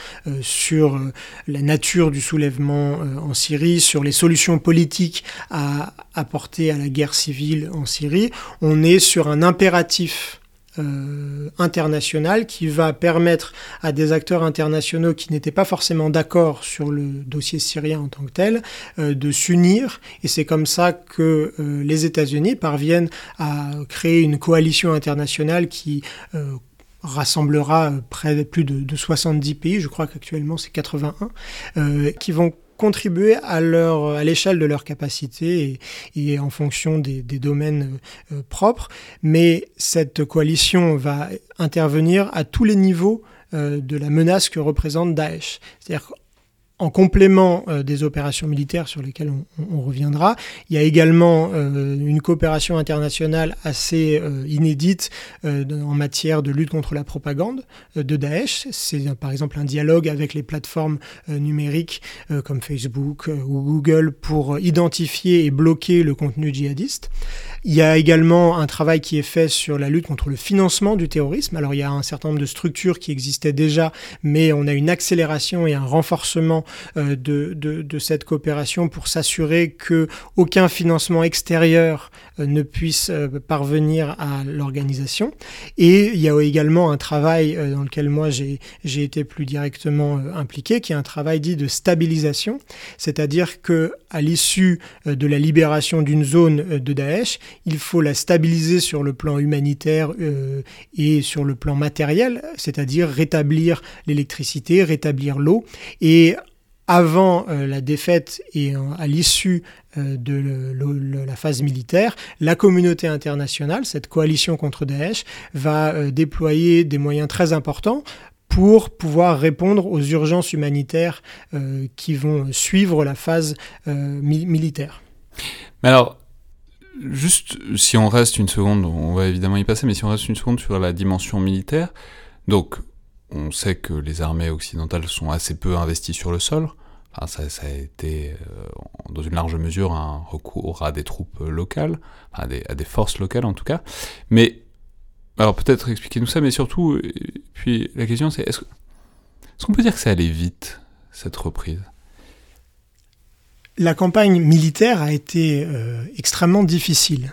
B: sur la nature du soulèvement en Syrie, sur les solutions politiques à apporter à la guerre civile en Syrie. On est sur un impératif euh, international qui va permettre à des acteurs internationaux qui n'étaient pas forcément d'accord sur le dossier syrien en tant que tel euh, de s'unir. Et c'est comme ça que euh, les États-Unis parviennent à créer une coalition internationale qui rassemblera près de plus de, de, 70 pays, je crois qu'actuellement c'est 81, qui vont contribuer à leur à l'échelle de leur capacité et, en fonction des, domaines euh, propres. Mais cette coalition va intervenir à tous les niveaux euh, de la menace que représente Daesh. En complément euh, des opérations militaires sur lesquelles on, reviendra, il y a également euh, une coopération internationale assez euh, inédite en matière de lutte contre la propagande de Daesh. C'est par exemple un dialogue avec les plateformes numériques comme Facebook ou Google pour identifier et bloquer le contenu djihadiste. Il y a également un travail qui est fait sur la lutte contre le financement du terrorisme. Alors il y a un certain nombre de structures qui existaient déjà, mais on a une accélération et un renforcement euh, de, cette coopération pour s'assurer que aucun financement extérieur euh, ne puisse euh, parvenir à l'organisation. Et il y a également un travail dans lequel moi j'ai été plus directement impliqué, qui est un travail dit de stabilisation, c'est-à-dire que à l'issue de la libération d'une zone de Daesh, il faut la stabiliser sur le plan humanitaire et sur le plan matériel, c'est-à-dire rétablir l'électricité, rétablir l'eau et avant euh, la défaite et à l'issue euh, de la phase militaire, la communauté internationale, cette coalition contre Daesh, va euh, déployer des moyens très importants pour pouvoir répondre aux urgences humanitaires qui vont suivre la phase militaire.
A: Mais alors, juste si on reste une seconde, on va évidemment y passer, mais si on reste une seconde sur la dimension militaire, donc on sait que les armées occidentales sont assez peu investies sur le sol. ça, a été, euh, dans une large mesure, un recours à des troupes locales, à des, forces locales en tout cas. Mais, alors peut-être expliquez-nous ça, mais surtout, puis la question c'est, est-ce, qu'on peut dire que ça allait vite, cette reprise?
B: La campagne militaire a été euh, extrêmement difficile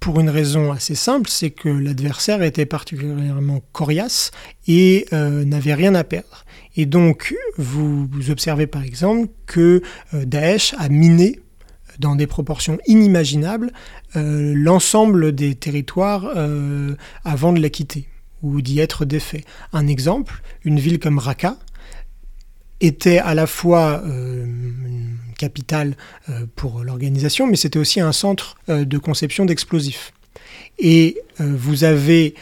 B: pour une raison assez simple, c'est que l'adversaire était particulièrement coriace et euh, n'avait rien à perdre. Et donc, vous, observez par exemple que euh, Daesh a miné dans des proportions inimaginables euh, l'ensemble des territoires avant de la quitter ou d'y être défait. Un exemple, une ville comme Raqqa était à la fois capitale euh, pour l'organisation, mais c'était aussi un centre euh, de conception d'explosifs. Et euh, vous avez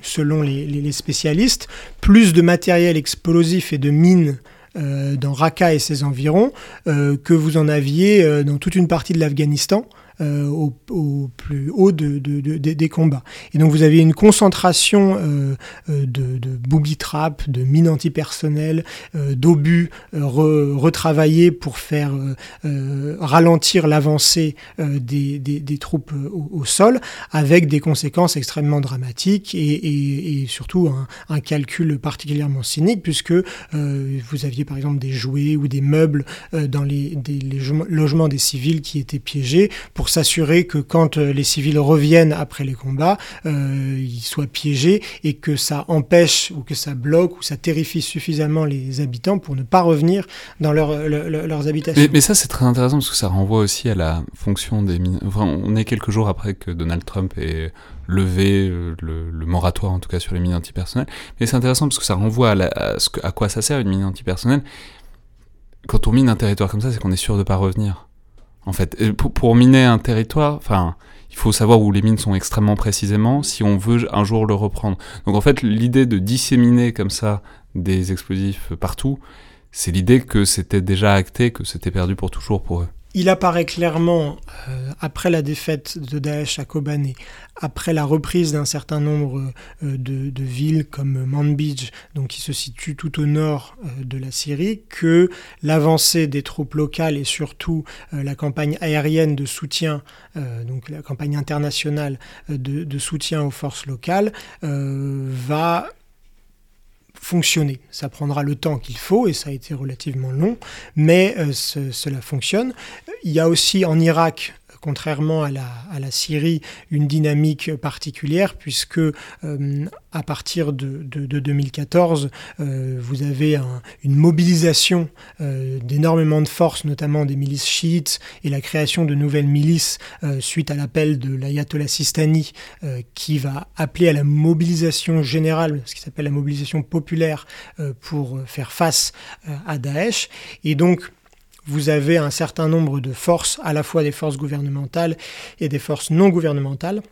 B: selon les, spécialistes, plus de matériel explosif et de mines dans Raqqa et ses environs que vous en aviez dans toute une partie de l'Afghanistan au, plus haut de, des combats. Et donc vous avez une concentration de, de booby trap, de mines antipersonnelles, d'obus retravaillés pour faire ralentir l'avancée des, troupes au, sol, avec des conséquences extrêmement dramatiques et, surtout un, calcul particulièrement cynique, puisque vous aviez par exemple des jouets ou des meubles euh, dans les, logements des civils qui étaient piégés pour s'assurer que quand euh, les civils reviennent après les combats, euh, ils soient piégés et que ça empêche ou que ça bloque ou ça terrifie suffisamment les habitants pour ne pas revenir dans leurs habitations.
A: Mais, ça c'est très intéressant parce que ça renvoie aussi à la fonction des mines. on est quelques jours après que Donald Trump ait levé le, moratoire en tout cas sur les mines antipersonnelles. Mais c'est intéressant parce que ça renvoie à, ce à quoi ça sert une mine antipersonnelle quand on mine un territoire comme ça, c'est qu'on est sûr de pas revenir. En fait, pour, miner un territoire, enfin, il faut savoir où les mines sont extrêmement précisément si on veut un jour le reprendre. Donc en fait, l'idée de disséminer comme ça des explosifs partout, c'est l'idée que c'était déjà acté, que c'était perdu pour toujours pour eux
B: il apparaît clairement, euh, après la défaite de Daesh à Kobané, après la reprise d'un certain nombre euh, de, villes comme Manbij, donc qui se situe tout au nord euh, de la Syrie, que l'avancée des troupes locales et surtout la campagne aérienne de soutien, donc la campagne internationale de, soutien aux forces locales, va fonctionner. Ça prendra le temps qu'il faut et ça a été relativement long, mais euh, cela fonctionne. Il y a aussi en Irak contrairement à la, Syrie, une dynamique particulière, puisque euh, à partir de, 2014, euh, vous avez une mobilisation euh, d'énormément de forces, notamment des milices chiites, et la création de nouvelles milices suite à l'appel de l'ayatollah Sistani, qui va appeler à la mobilisation générale, ce qui s'appelle la mobilisation populaire, pour faire face à Daesh. Et donc, vous avez un certain nombre de forces, à la fois des forces gouvernementales et des forces non gouvernementales,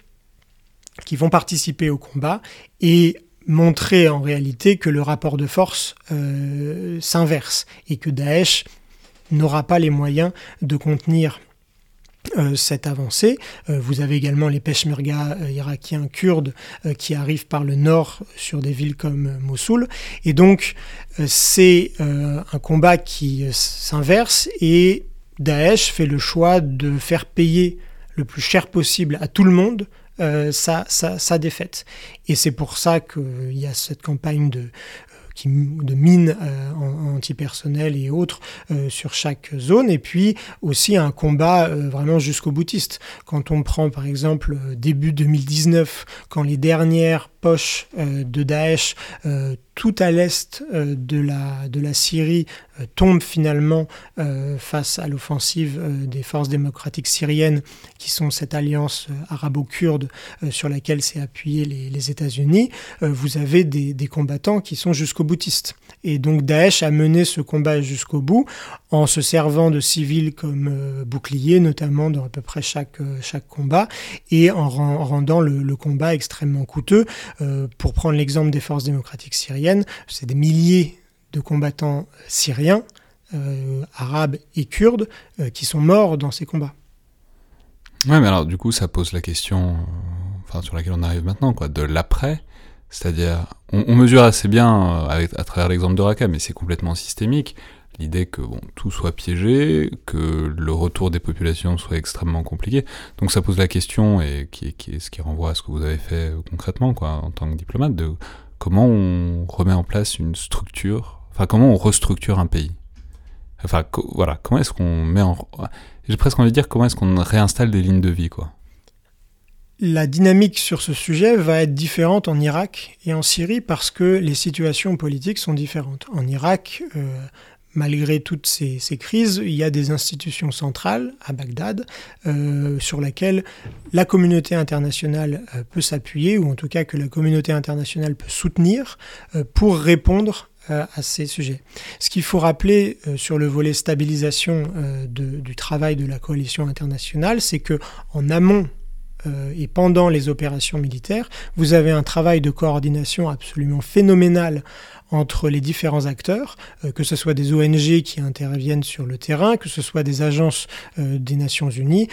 B: qui vont participer au combat et montrer en réalité que le rapport de force euh, s'inverse et que Daesh n'aura pas les moyens de contenir cette avancée. Euh, vous avez également les peshmerga euh, irakiens kurdes qui arrivent par le nord sur des villes comme Mossoul. Et donc c'est un combat qui s'inverse et Daesh fait le choix de faire payer le plus cher possible à tout le monde sa, sa, défaite. Et c'est pour ça qu'il y a cette campagne de de mines euh, antipersonnelles et autres euh, sur chaque zone, et puis aussi un combat euh, vraiment jusqu'au boutiste. Quand on prend par exemple début 2019, quand les dernières poches de Daesh tout à l'est de, la, de la Syrie tombe finalement face à l'offensive des forces démocratiques syriennes, qui sont cette alliance arabo-kurde sur laquelle s'est appuyé les, États-Unis, vous avez des, des combattants qui sont jusqu'au boutiste. Et donc Daesh a mené ce combat jusqu'au bout en se servant de civils comme euh, boucliers, notamment dans à peu près chaque, euh, chaque combat, et en, rendant le, combat extrêmement coûteux. Euh, pour prendre l'exemple des forces démocratiques syriennes, c'est des milliers de combattants syriens, arabes et kurdes, qui sont morts dans ces combats.
A: Ouais, mais alors du coup, ça pose la question, enfin sur laquelle on arrive maintenant, quoi, de l'après. C'est-à-dire, on, mesure assez bien euh, à travers l'exemple de Raqqa, mais c'est complètement systémique. L'idée que bon, tout soit piégé, que le retour des populations soit extrêmement compliqué. Donc ça pose la question, et qui, qui, ce qui renvoie à ce que vous avez fait euh, concrètement quoi, en tant que diplomate, de comment on remet en place une structure, enfin comment on restructure un pays? Enfin voilà, comment est-ce qu'on met en... J'ai presque envie de dire comment est-ce qu'on réinstalle des lignes de vie, quoi
B: la dynamique sur ce sujet va être différente en Irak et en Syrie parce que les situations politiques sont différentes. En Irak, euh, malgré toutes ces, crises, il y a des institutions centrales à Bagdad euh, sur lesquelles la communauté internationale euh, peut s'appuyer, ou en tout cas que la communauté internationale peut soutenir pour répondre à ces sujets. Ce qu'il faut rappeler sur le volet stabilisation du travail de la coalition internationale, c'est que en amont et pendant les opérations militaires, vous avez un travail de coordination absolument phénoménal entre les différents acteurs, que ce soit des ONG qui interviennent sur le terrain, que ce soit des agences des Nations Unies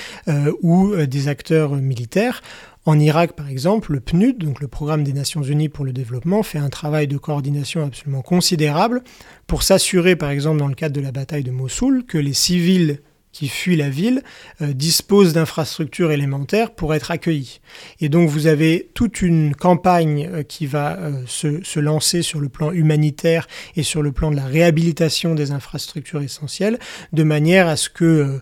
B: ou des acteurs militaires. En Irak, par exemple, le PNUD, donc le Programme des Nations Unies pour le développement, fait un travail de coordination absolument considérable pour s'assurer, par exemple, dans le cadre de la bataille de Mossoul, que les civils qui fuient la ville euh, disposent d'infrastructures élémentaires pour être accueillis. Et donc vous avez toute une campagne euh, qui va euh, se, se, lancer sur le plan humanitaire et sur le plan de la réhabilitation des infrastructures essentielles, de manière à ce que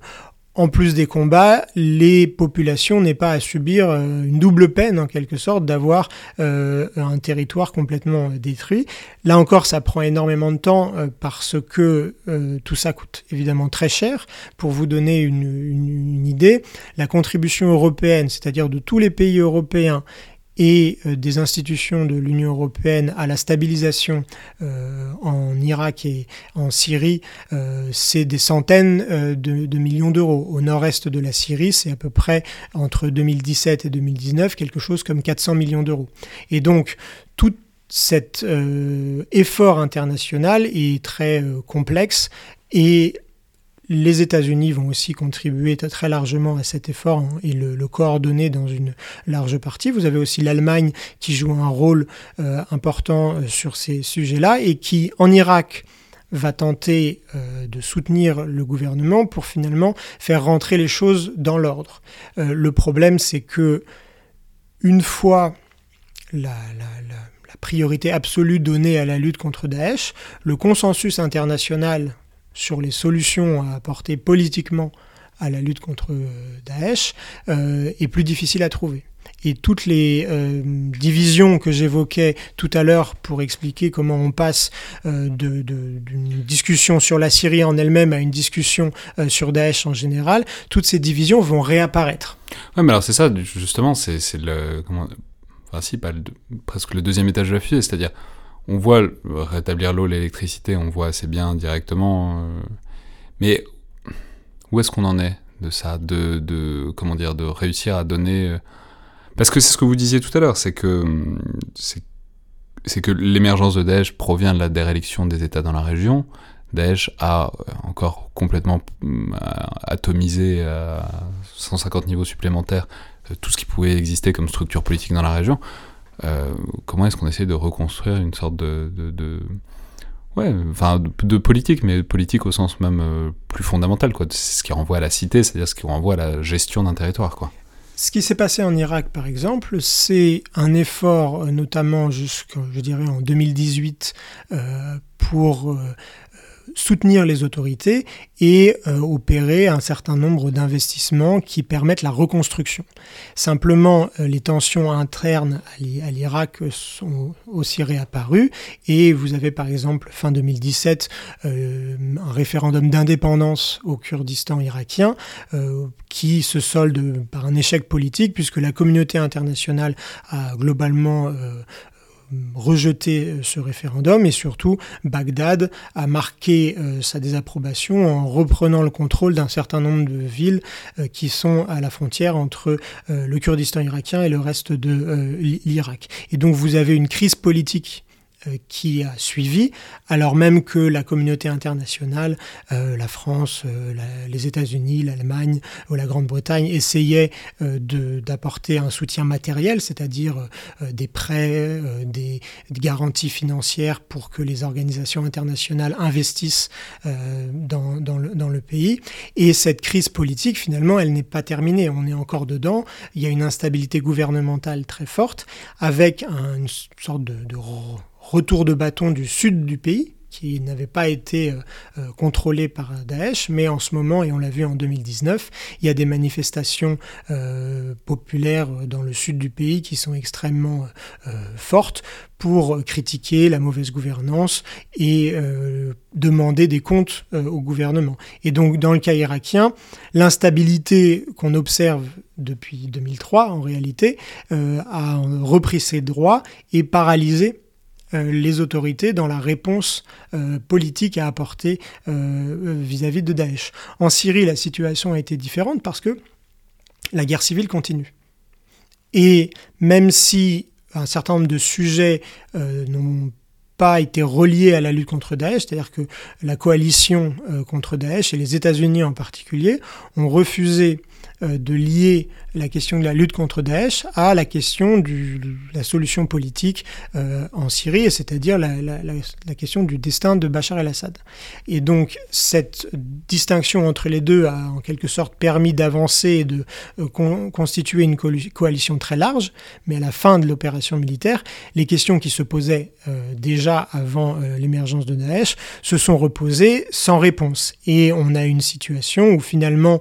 B: en plus des combats, les populations n'aient pas à subir euh, une double peine en quelque sorte d'avoir euh, un territoire complètement euh, détruit. Là encore, ça prend énormément de temps parce que tout ça coûte évidemment très cher. Pour vous donner une, une idée, la contribution européenne, c'est-à-dire de tous les pays européens et euh, des institutions de l'Union européenne à la stabilisation euh, en Irak et en Syrie, euh, c'est des centaines de, millions d'euros. Au nord-est de la Syrie, c'est à peu près entre 2017 et 2019 quelque chose comme 400 millions d'euros. Et donc tout cet effort international est très complexe et les États-Unis vont aussi contribuer très largement à cet effort et le, coordonner dans une large partie. Vous avez aussi l'Allemagne qui joue un rôle euh, important euh, sur ces sujets-là et qui, en Irak, va tenter euh, de soutenir le gouvernement pour finalement faire rentrer les choses dans l'ordre. le problème, c'est que une fois la priorité absolue donnée à la lutte contre Daesh, le consensus international sur les solutions à apporter politiquement à la lutte contre euh, Daesh euh, est plus difficile à trouver. Et toutes les euh, divisions que j'évoquais tout à l'heure pour expliquer comment on passe d'une discussion sur la Syrie en elle-même à une discussion sur Daesh en général, toutes ces divisions vont réapparaître.
A: Ouais, mais alors c'est ça, justement, c'est le, comment, presque le deuxième étage de la fusée, c'est-à-dire on voit rétablir l'eau, l'électricité, on voit assez bien directement. Euh, mais où est-ce qu'on en est de ça, de, comment dire, de réussir à donner euh, Parce que c'est ce que vous disiez tout à l'heure, c'est que c'est que l'émergence de Daesh provient de la déréliction des États dans la région. Daesh a euh, encore complètement atomisé à 150 niveaux supplémentaires tout ce qui pouvait exister comme structure politique dans la région. Euh, comment est-ce qu'on essaie de reconstruire une sorte de, ouais, enfin de, politique, mais politique au sens même euh, plus fondamental, quoi. C'est ce qui renvoie à la cité, c'est-à-dire ce qui renvoie à la gestion d'un territoire, quoi.
B: Ce qui s'est passé en Irak, par exemple, c'est un effort, euh, notamment jusqu'en, je dirais, en 2018, pour soutenir les autorités et euh, opérer un certain nombre d'investissements qui permettent la reconstruction. Simplement, euh, les tensions internes à l'Irak sont aussi réapparues et vous avez par exemple fin 2017 euh, un référendum d'indépendance au Kurdistan irakien qui se solde par un échec politique puisque la communauté internationale a globalement rejeté euh, ce référendum et surtout Bagdad a marqué euh, sa désapprobation en reprenant le contrôle d'un certain nombre de villes euh, qui sont à la frontière entre le Kurdistan irakien et le reste de l'Irak. Et donc vous avez une crise politique qui a suivi, alors même que la communauté internationale, euh, la France, euh, les États-Unis, l'Allemagne ou la Grande-Bretagne essayaient d'apporter un soutien matériel, c'est-à-dire des prêts, des, garanties financières pour que les organisations internationales investissent dans, dans, le, dans, le, pays. Et cette crise politique, finalement, elle n'est pas terminée. On est encore dedans. Il y a une instabilité gouvernementale très forte, avec une sorte de, de retour de bâton du sud du pays, qui n'avait pas été euh, euh, contrôlé par Daesh, mais en ce moment, et on l'a vu en 2019, il y a des manifestations euh, populaires dans le sud du pays qui sont extrêmement fortes pour critiquer la mauvaise gouvernance et demander des comptes au gouvernement. Et donc dans le cas irakien, l'instabilité qu'on observe depuis 2003 en réalité a repris ses droits et paralysé euh, les autorités dans la réponse euh, politique à apporter euh, vis-à-vis de Daesh. En Syrie, la situation a été différente parce que la guerre civile continue. Et même si un certain nombre de sujets n'ont pas été reliés à la lutte contre Daesh, c'est-à-dire que la coalition contre Daesh et les États-Unis en particulier ont refusé de lier la question de la lutte contre Daesh à la question de la solution politique euh, en Syrie, c'est-à-dire la, question du destin de Bachar el-Assad. Et donc cette distinction entre les deux a en quelque sorte permis d'avancer et de euh, constituer une coalition très large, mais à la fin de l'opération militaire, les questions qui se posaient euh, déjà avant l'émergence de Daesh se sont reposées sans réponse. Et on a une situation où finalement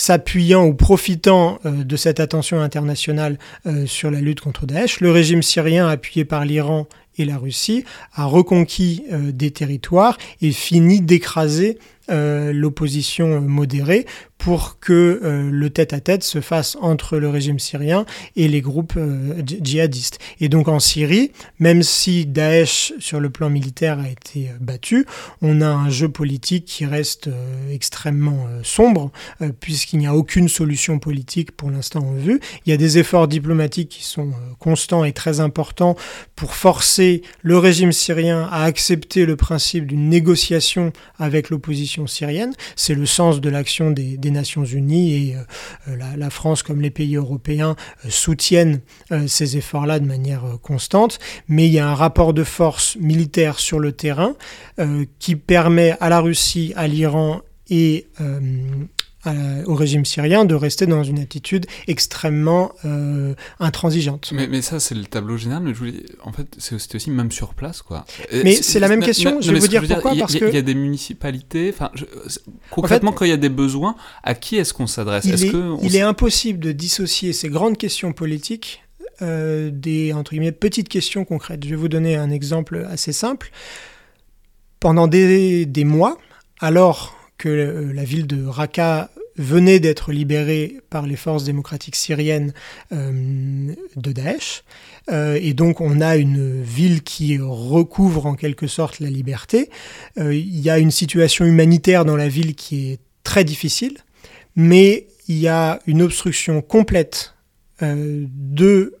B: s'appuyant ou profitant euh, de cette attention internationale euh, sur la lutte contre Daesh, le régime syrien appuyé par l'Iran et la Russie a reconquis euh, des territoires et fini d'écraser l'opposition modérée pour que euh, le tête-à-tête se fasse entre le régime syrien et les groupes euh, djihadistes. Et donc en Syrie, même si Daesh sur le plan militaire a été euh, battu, on a un jeu politique qui reste extrêmement sombre, puisqu'il n'y a aucune solution politique pour l'instant en vue. Il y a des efforts diplomatiques qui sont constants et très importants pour forcer le régime syrien à accepter le principe d'une négociation avec l'opposition syrienne. C'est le sens de l'action des, Nations Unies et euh, la, France comme les pays européens euh, soutiennent euh, ces efforts-là de manière constante, mais il y a un rapport de force militaire sur le terrain qui permet à la Russie, à l'Iran et au régime syrien de rester dans une attitude extrêmement euh, intransigeante.
A: Mais, mais ça, c'est le tableau général. Mais je voulais, en fait, c'est aussi même sur place, quoi.
B: Mais c'est la même question. je vais vous dire pourquoi. parce
A: que il y a des municipalités. Enfin, concrètement, quand il y a des besoins, à qui est-ce qu'on s'adresse?
B: Il, est, il est impossible de dissocier ces grandes questions politiques euh, des entre guillemets petites questions concrètes. Je vais vous donner un exemple assez simple. Pendant des, des mois, alors que euh, la ville de Raqqa venait d'être libérée par les forces démocratiques syriennes euh, de Daesh. Euh, et donc on a une ville qui recouvre en quelque sorte la liberté. il y a une situation humanitaire dans la ville qui est très difficile, mais il y a une obstruction complète de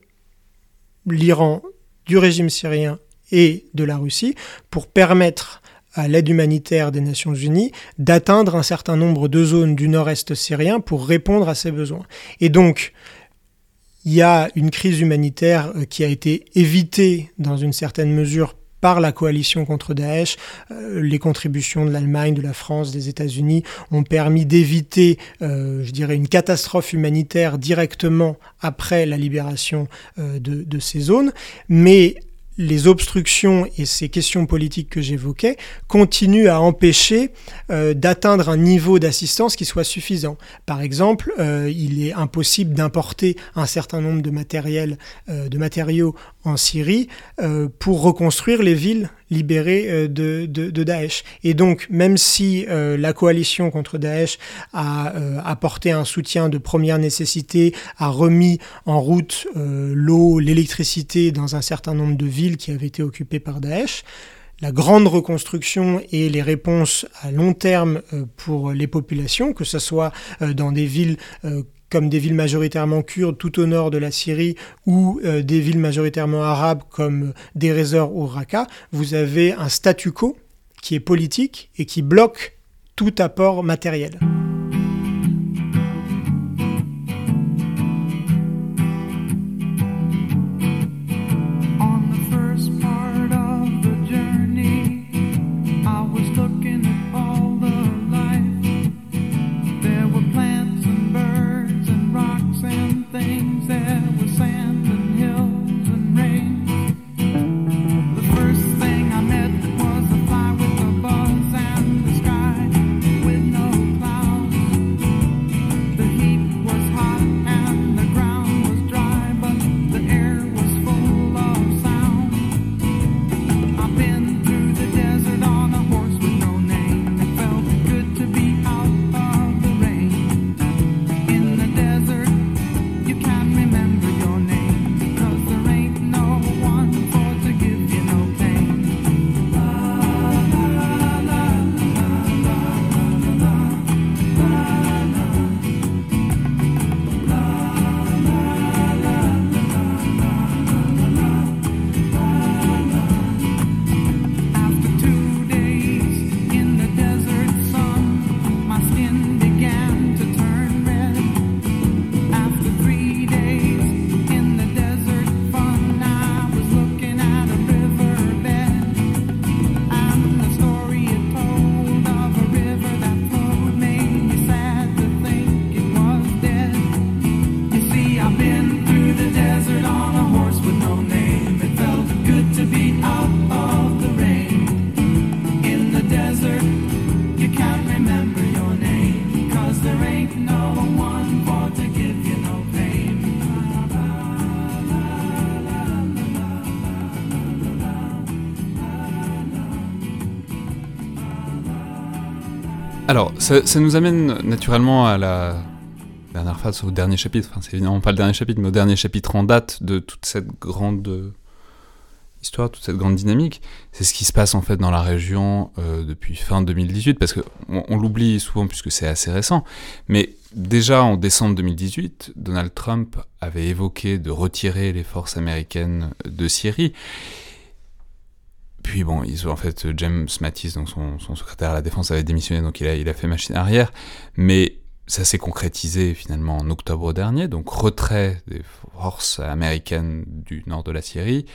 B: l'Iran, du régime syrien et de la Russie pour permettre à l'aide humanitaire des Nations Unies d'atteindre un certain nombre de zones du nord-est syrien pour répondre à ces besoins. Et donc, il y a une crise humanitaire euh, qui a été évitée dans une certaine mesure par la coalition contre Daesh. Euh, les contributions de l'Allemagne, de la France, des États-Unis ont permis d'éviter, euh, je dirais, une catastrophe humanitaire directement après la libération de, de, ces zones. Mais les obstructions et ces questions politiques que j'évoquais continuent à empêcher euh, d'atteindre un niveau d'assistance qui soit suffisant. Par exemple, euh, il est impossible d'importer un certain nombre de euh, de matériaux en Syrie pour reconstruire les villes libérées de, de, Daesh. Et donc, même si la coalition contre Daesh a apporté un soutien de première nécessité, a remis en route l'eau, l'électricité dans un certain nombre de villes, qui avaient été occupées par Daesh. La grande reconstruction et les réponses à long terme euh, pour les populations, que ce soit euh, dans des villes euh, comme des villes majoritairement kurdes tout au nord de la Syrie ou des villes majoritairement arabes comme Derezer ou Raqqa, vous avez un statu quo qui est politique et qui bloque tout apport matériel.
A: Ça, nous amène naturellement à la dernière phase, au dernier chapitre. Enfin, c'est évidemment pas le dernier chapitre, mais au dernier chapitre en date de toute cette grande histoire, toute cette grande dynamique. C'est ce qui se passe en fait dans la région euh, depuis fin 2018, parce que on, on l'oublie souvent puisque c'est assez récent. Mais déjà en décembre 2018, Donald Trump avait évoqué de retirer les forces américaines de Syrie. Puis bon, ils ont en fait James Mattis, donc son, secrétaire à la défense, avait démissionné, donc il a, fait machine arrière. Mais ça s'est concrétisé finalement en octobre dernier, donc retrait des forces américaines du nord de la Syrie,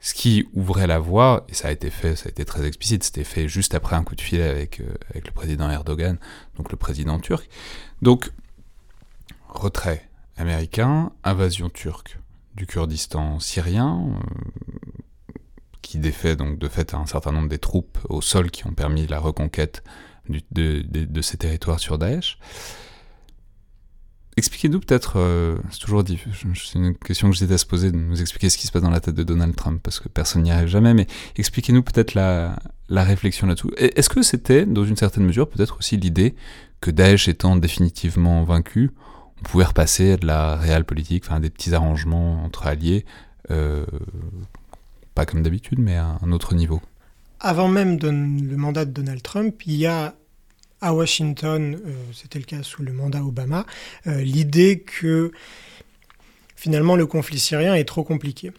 A: ce qui ouvrait la voie, et ça a été fait, ça a été très explicite, c'était fait juste après un coup de fil avec, euh, le président Erdogan, donc le président turc. Donc, retrait américain, invasion turque du Kurdistan syrien, euh, qui défait donc de fait un certain nombre des troupes au sol qui ont permis la reconquête de, ces territoires sur Daesh. Expliquez-nous peut-être, euh, c'est toujours c'est une question que j'étais à se poser, de nous expliquer ce qui se passe dans la tête de Donald Trump, parce que personne n'y arrive jamais, mais expliquez-nous peut-être la, réflexion là-dessous. Est-ce que c'était, dans une certaine mesure, peut-être aussi l'idée que Daesh étant définitivement vaincu, on pouvait repasser à de la réelle politique, enfin des petits arrangements entre alliés, euh, pas comme d'habitude, mais à un autre niveau.
B: Avant même le mandat de Donald Trump, il y a à Washington, euh, c'était le cas sous le mandat Obama, euh, l'idée que finalement le conflit syrien est trop compliqué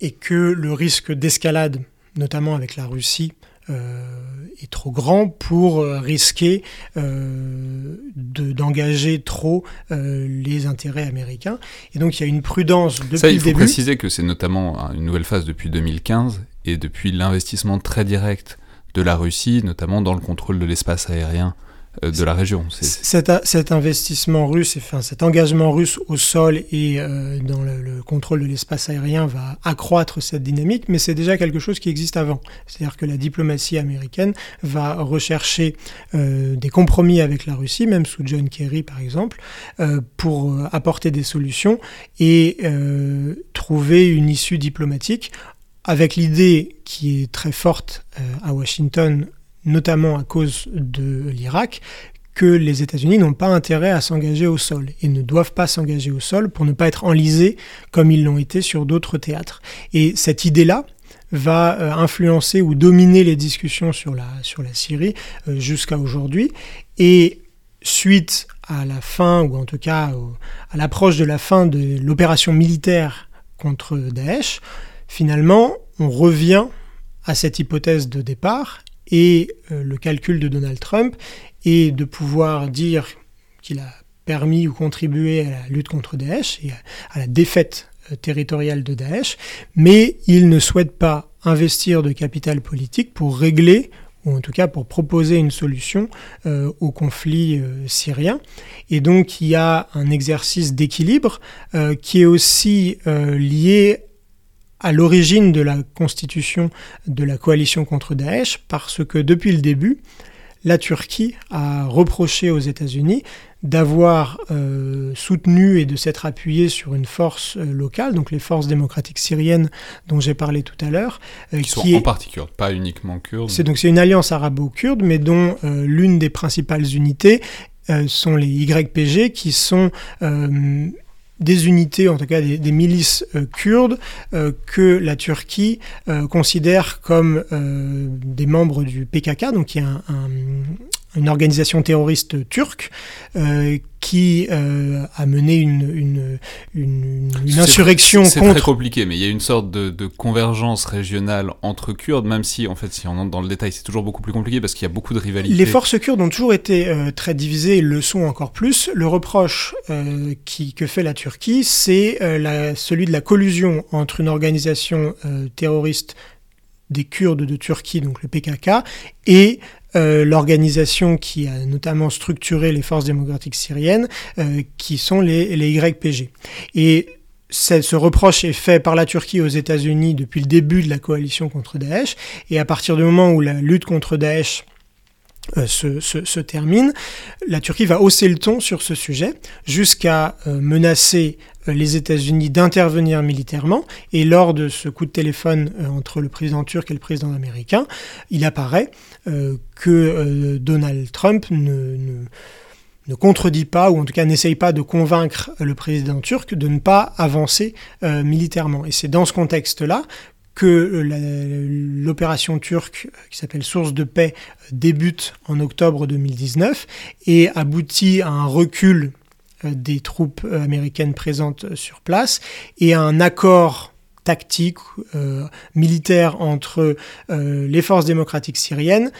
B: et que le risque d'escalade, notamment avec la Russie, est trop grand pour euh, risquer euh, d'engager trop euh, les intérêts américains. Et donc il y a une prudence depuis
A: Ça, il
B: le
A: faut
B: début.
A: préciser que c'est notamment une nouvelle phase depuis 2015 et depuis l'investissement très direct de la Russie, notamment dans le contrôle de l'espace aérien euh, de la région.
B: Cet, cet, investissement russe, enfin cet engagement russe au sol et euh, dans le, le, contrôle de l'espace aérien va accroître cette dynamique, mais c'est déjà quelque chose qui existe avant. C'est-à-dire que la diplomatie américaine va rechercher euh, des compromis avec la Russie, même sous John Kerry par exemple, euh, pour apporter des solutions et euh, trouver une issue diplomatique avec l'idée qui est très forte à Washington notamment à cause de l'Irak, que les États-Unis n'ont pas intérêt à s'engager au sol et ne doivent pas s'engager au sol pour ne pas être enlisés comme ils l'ont été sur d'autres théâtres. Et cette idée-là va euh, influencer ou dominer les discussions sur la, sur la Syrie euh, jusqu'à aujourd'hui. Et suite à la fin, ou en tout cas à l'approche de la fin de l'opération militaire contre Daesh, finalement, on revient à cette hypothèse de départ et euh, le calcul de Donald Trump est de pouvoir dire qu'il a permis ou contribué à la lutte contre Daesh et à la défaite euh, territoriale de Daesh, mais il ne souhaite pas investir de capital politique pour régler ou en tout cas pour proposer une solution euh, au conflit syrien. Et donc il y a un exercice d'équilibre qui est aussi lié à l'origine de la constitution de la coalition contre Daesh, parce que depuis le début, la Turquie a reproché aux États-Unis d'avoir euh, soutenu et de s'être appuyé sur une force euh, locale, donc les forces démocratiques syriennes dont j'ai parlé tout à l'heure.
A: Euh, qui, qui sont est, en partie kurdes, pas uniquement kurdes.
B: C'est donc c'est une alliance arabo-kurde, mais dont l'une des principales unités sont les YPG, qui sont des unités, en tout cas des, milices euh, kurdes, euh, que la Turquie euh, considère comme des membres du PKK, donc qui est un, un, une organisation terroriste turque euh, qui euh, a mené une, une, une, une insurrection
A: c'est,
B: contre...
A: C'est très compliqué, mais il y a une sorte de, de, convergence régionale entre Kurdes, même si, en fait, si on entre dans le détail, c'est toujours beaucoup plus compliqué parce qu'il y a beaucoup de rivalités.
B: Les forces kurdes ont toujours été euh, très divisées et le sont encore plus. Le reproche qui, que fait la Turquie, c'est celui de la collusion entre une organisation terroriste des Kurdes de Turquie, donc le PKK, et euh, l'organisation qui a notamment structuré les forces démocratiques syriennes, euh, qui sont les, les YPG. Et ce reproche est fait par la Turquie aux États-Unis depuis le début de la coalition contre Daesh, et à partir du moment où la lutte contre Daesh euh, se, se, se, termine, la Turquie va hausser le ton sur ce sujet jusqu'à menacer les États-Unis d'intervenir militairement. Et lors de ce coup de téléphone entre le président turc et le président américain, il apparaît que Donald Trump ne, contredit pas, ou en tout cas n'essaye pas de convaincre le président turc de ne pas avancer militairement. Et c'est dans ce contexte-là que l'opération turque qui s'appelle Source de paix débute en octobre 2019 et aboutit à un recul euh, des troupes euh, américaines présentes sur place et un accord tactique euh, militaire entre les forces démocratiques syriennes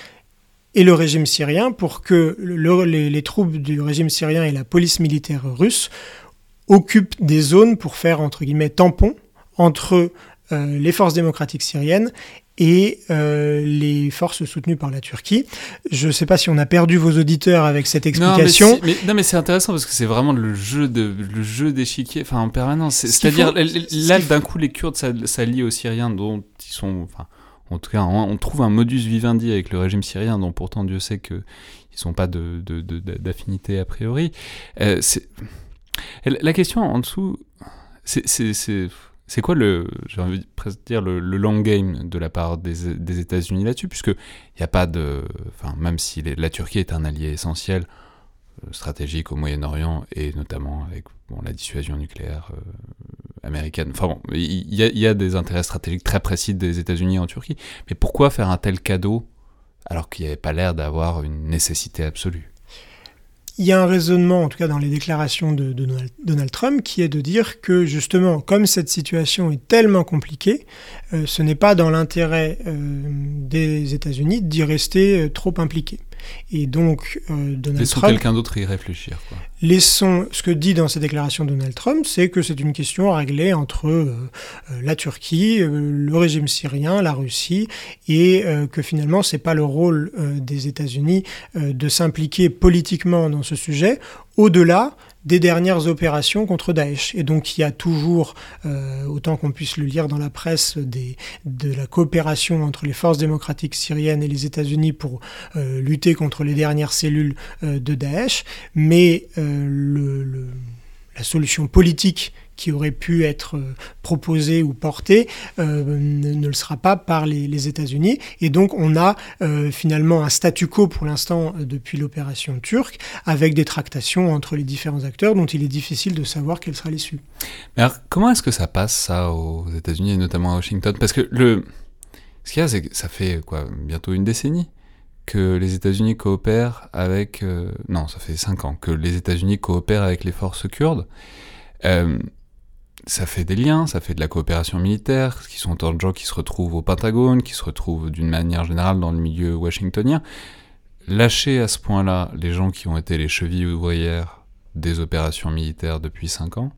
B: et le régime syrien pour que les, troupes du régime syrien et la police militaire russe occupent des zones pour faire entre guillemets tampon entre euh, les forces démocratiques syriennes et euh, les forces soutenues par la Turquie. Je ne sais pas si on a perdu vos auditeurs avec cette explication.
A: Non, mais, c'est intéressant parce que c'est vraiment le jeu de le jeu d'échiquier, enfin en permanence. C'est-à-dire là, d'un coup, les Kurdes s'allient aux Syriens, dont ils sont, enfin, en tout cas, on, trouve un modus vivendi avec le régime syrien, dont pourtant Dieu sait que ils sont pas de d'affinité a priori. Euh, la question en dessous, c'est c'est quoi le, j'ai envie de dire le, long game de la part des, États-Unis là-dessus, puisque il n'y a pas de, enfin même si la Turquie est un allié essentiel euh, stratégique au Moyen-Orient et notamment avec la dissuasion nucléaire euh, américaine. Il y, y, a des intérêts stratégiques très précis des États-Unis en Turquie, mais pourquoi faire un tel cadeau alors qu'il n'y avait pas l'air d'avoir une nécessité absolue?
B: Il y a un raisonnement, en tout cas dans les déclarations de, Donald, Trump, qui est de dire que justement, comme cette situation est tellement compliquée, euh, ce n'est pas dans l'intérêt euh, des États-Unis d'y rester euh, trop impliqués. Et donc,
A: euh, Donald Laissons quelqu'un d'autre y réfléchir. Quoi.
B: Laissons, ce que dit dans ses déclarations Donald Trump, c'est que c'est une question à régler entre euh, euh, la Turquie, le régime syrien, la Russie, et que finalement, c'est pas le rôle des États-Unis de s'impliquer politiquement dans ce sujet, au-delà des dernières opérations contre Daesh. Et donc il y a toujours, euh, autant qu'on puisse le lire dans la presse, de la coopération entre les forces démocratiques syriennes et les États-Unis pour euh, lutter contre les dernières cellules euh, de Daesh. Mais la solution politique qui aurait pu être euh, proposé ou porté euh, ne, le sera pas par les, États-Unis. Et donc on a euh, finalement un statu quo pour l'instant depuis l'opération turque, avec des tractations entre les différents acteurs dont il est difficile de savoir quelle sera l'issue.
A: Mais alors comment est-ce que ça passe ça aux États-Unis et notamment à Washington? Parce que le... ce qu'il y a, c'est que ça fait quoi bientôt une décennie que les États-Unis coopèrent avec... non, ça fait cinq ans que les États-Unis coopèrent avec les forces kurdes. Ça fait des liens, ça fait de la coopération militaire, qui sont autant de gens qui se retrouvent au Pentagone, qui se retrouvent d'une manière générale dans le milieu washingtonien. Lâcher à ce point-là les gens qui ont été les chevilles ouvrières des opérations militaires depuis cinq ans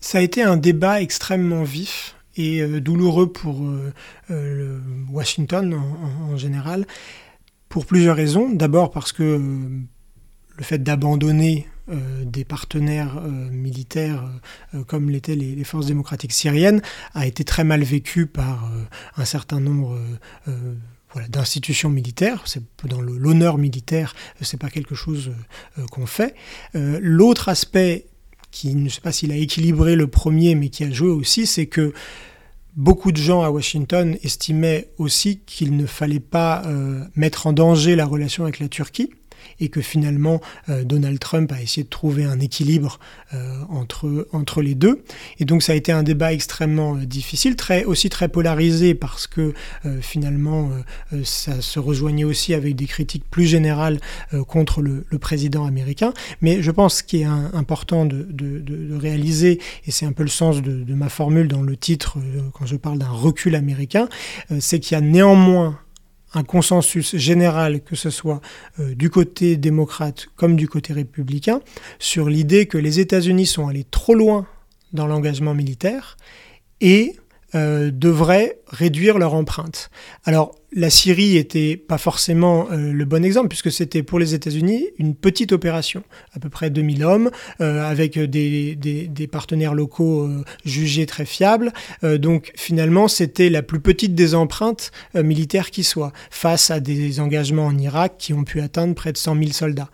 B: Ça a été un débat extrêmement vif et euh, douloureux pour euh, euh, Washington en, général, pour plusieurs raisons. D'abord parce que le fait d'abandonner des partenaires euh, militaires euh, comme l'étaient les, forces démocratiques syriennes a été très mal vécu par un certain nombre d'institutions militaires. C'est dans l'honneur militaire, c'est pas quelque chose qu'on fait. L'autre aspect qui ne sais pas s'il a équilibré le premier, mais qui a joué aussi, c'est que Beaucoup de gens à Washington estimaient aussi qu'il ne fallait pas mettre en danger la relation avec la Turquie et que finalement euh, Donald Trump a essayé de trouver un équilibre euh, entre, entre les deux. Et donc ça a été un débat extrêmement euh, difficile, très, aussi très polarisé parce que finalement ça se rejoignait aussi avec des critiques plus générales contre le, président américain. Mais je pense qu'il est important de, de, de, réaliser, et c'est un peu le sens de, ma formule dans le titre quand je parle d'un recul américain, c'est qu'il y a néanmoins un consensus général, que ce soit euh, du côté démocrate comme du côté républicain, sur l'idée que les États-Unis sont allés trop loin dans l'engagement militaire et euh, devraient réduire leur empreinte. La Syrie était pas forcément euh, le bon exemple, puisque c'était pour les États-Unis une petite opération, à peu près 2000 hommes, euh, avec des, partenaires locaux euh, jugés très fiables. donc finalement, c'était la plus petite des empreintes militaires qui soit, face à des engagements en Irak qui ont pu atteindre près de 100 000 soldats.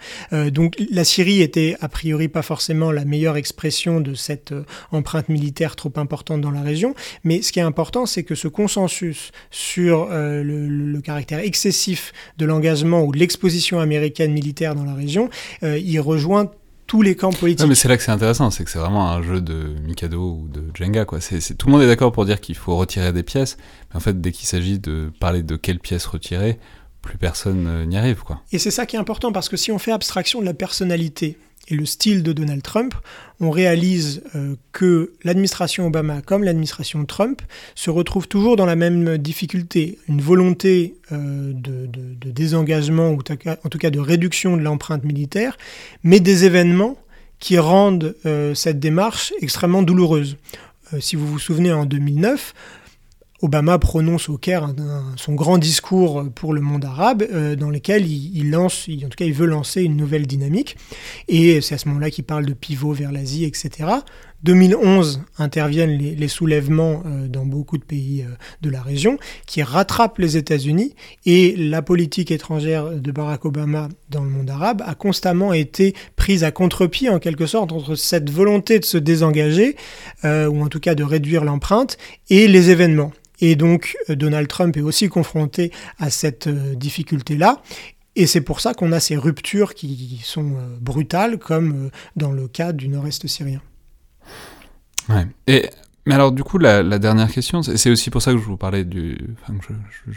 B: donc la Syrie était a priori pas forcément la meilleure expression de cette empreinte militaire trop importante dans la région, mais ce qui est important, c'est que ce consensus sur le le, caractère excessif de l'engagement ou de l'exposition américaine militaire dans la région, euh, il rejoint tous les camps politiques.
A: mais c'est là que c'est intéressant, c'est que c'est vraiment un jeu de Mikado ou de Jenga. Quoi. C'est, tout le monde est d'accord pour dire qu'il faut retirer des pièces, mais en fait, dès qu'il s'agit de parler de quelles pièces retirer, plus personne euh, n'y arrive. Quoi.
B: Et c'est ça qui est important, parce que si on fait abstraction de la personnalité et le style de Donald Trump, on réalise euh, que l'administration Obama comme l'administration Trump se retrouvent toujours dans la même difficulté, une volonté euh, de, désengagement ou en tout cas de réduction de l'empreinte militaire, mais des événements qui rendent euh, cette démarche extrêmement douloureuse. si vous vous souvenez, en 2009, Obama prononce au Caire son grand discours pour le monde arabe, euh, dans lequel il, lance, en tout cas, il veut lancer une nouvelle dynamique. Et c'est à ce moment-là qu'il parle de pivot vers l'Asie, etc. 2011 interviennent les, soulèvements euh, dans beaucoup de pays euh, de la région qui rattrapent les États-Unis et la politique étrangère de Barack Obama dans le monde arabe a constamment été prise à contre-pied en quelque sorte entre cette volonté de se désengager ou en tout cas de réduire l'empreinte et les événements. Et donc euh, Donald Trump est aussi confronté à cette euh, difficulté-là. Et c'est pour ça qu'on a ces ruptures qui sont euh, brutales, comme dans le cas du nord-est syrien.
A: Ouais. Et, mais alors, du coup, la, dernière question, c'est aussi pour ça que je vous parlais du. Enfin, je,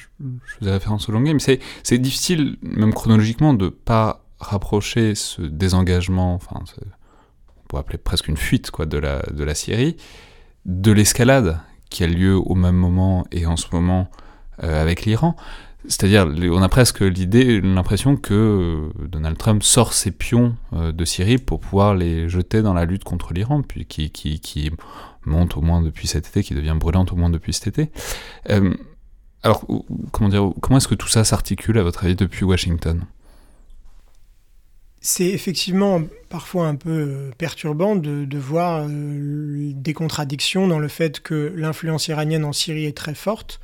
A: faisais référence au long game. C'est difficile, même chronologiquement, de pas rapprocher ce désengagement, enfin, on pourrait appeler presque une fuite quoi, de, la, de la Syrie, de l'escalade qui a lieu au même moment et en ce moment euh, avec l'Iran. C'est-à-dire, on a presque l'idée, l'impression que euh, Donald Trump sort ses pions euh, de Syrie pour pouvoir les jeter dans la lutte contre l'Iran, puis qui, qui, monte au moins depuis cet été, qui devient brûlante au moins depuis cet été. alors, comment dire, comment est-ce que tout ça s'articule à votre avis depuis Washington?
B: C'est effectivement parfois un peu euh, perturbant de, voir euh, des contradictions dans le fait que l'influence iranienne en Syrie est très forte,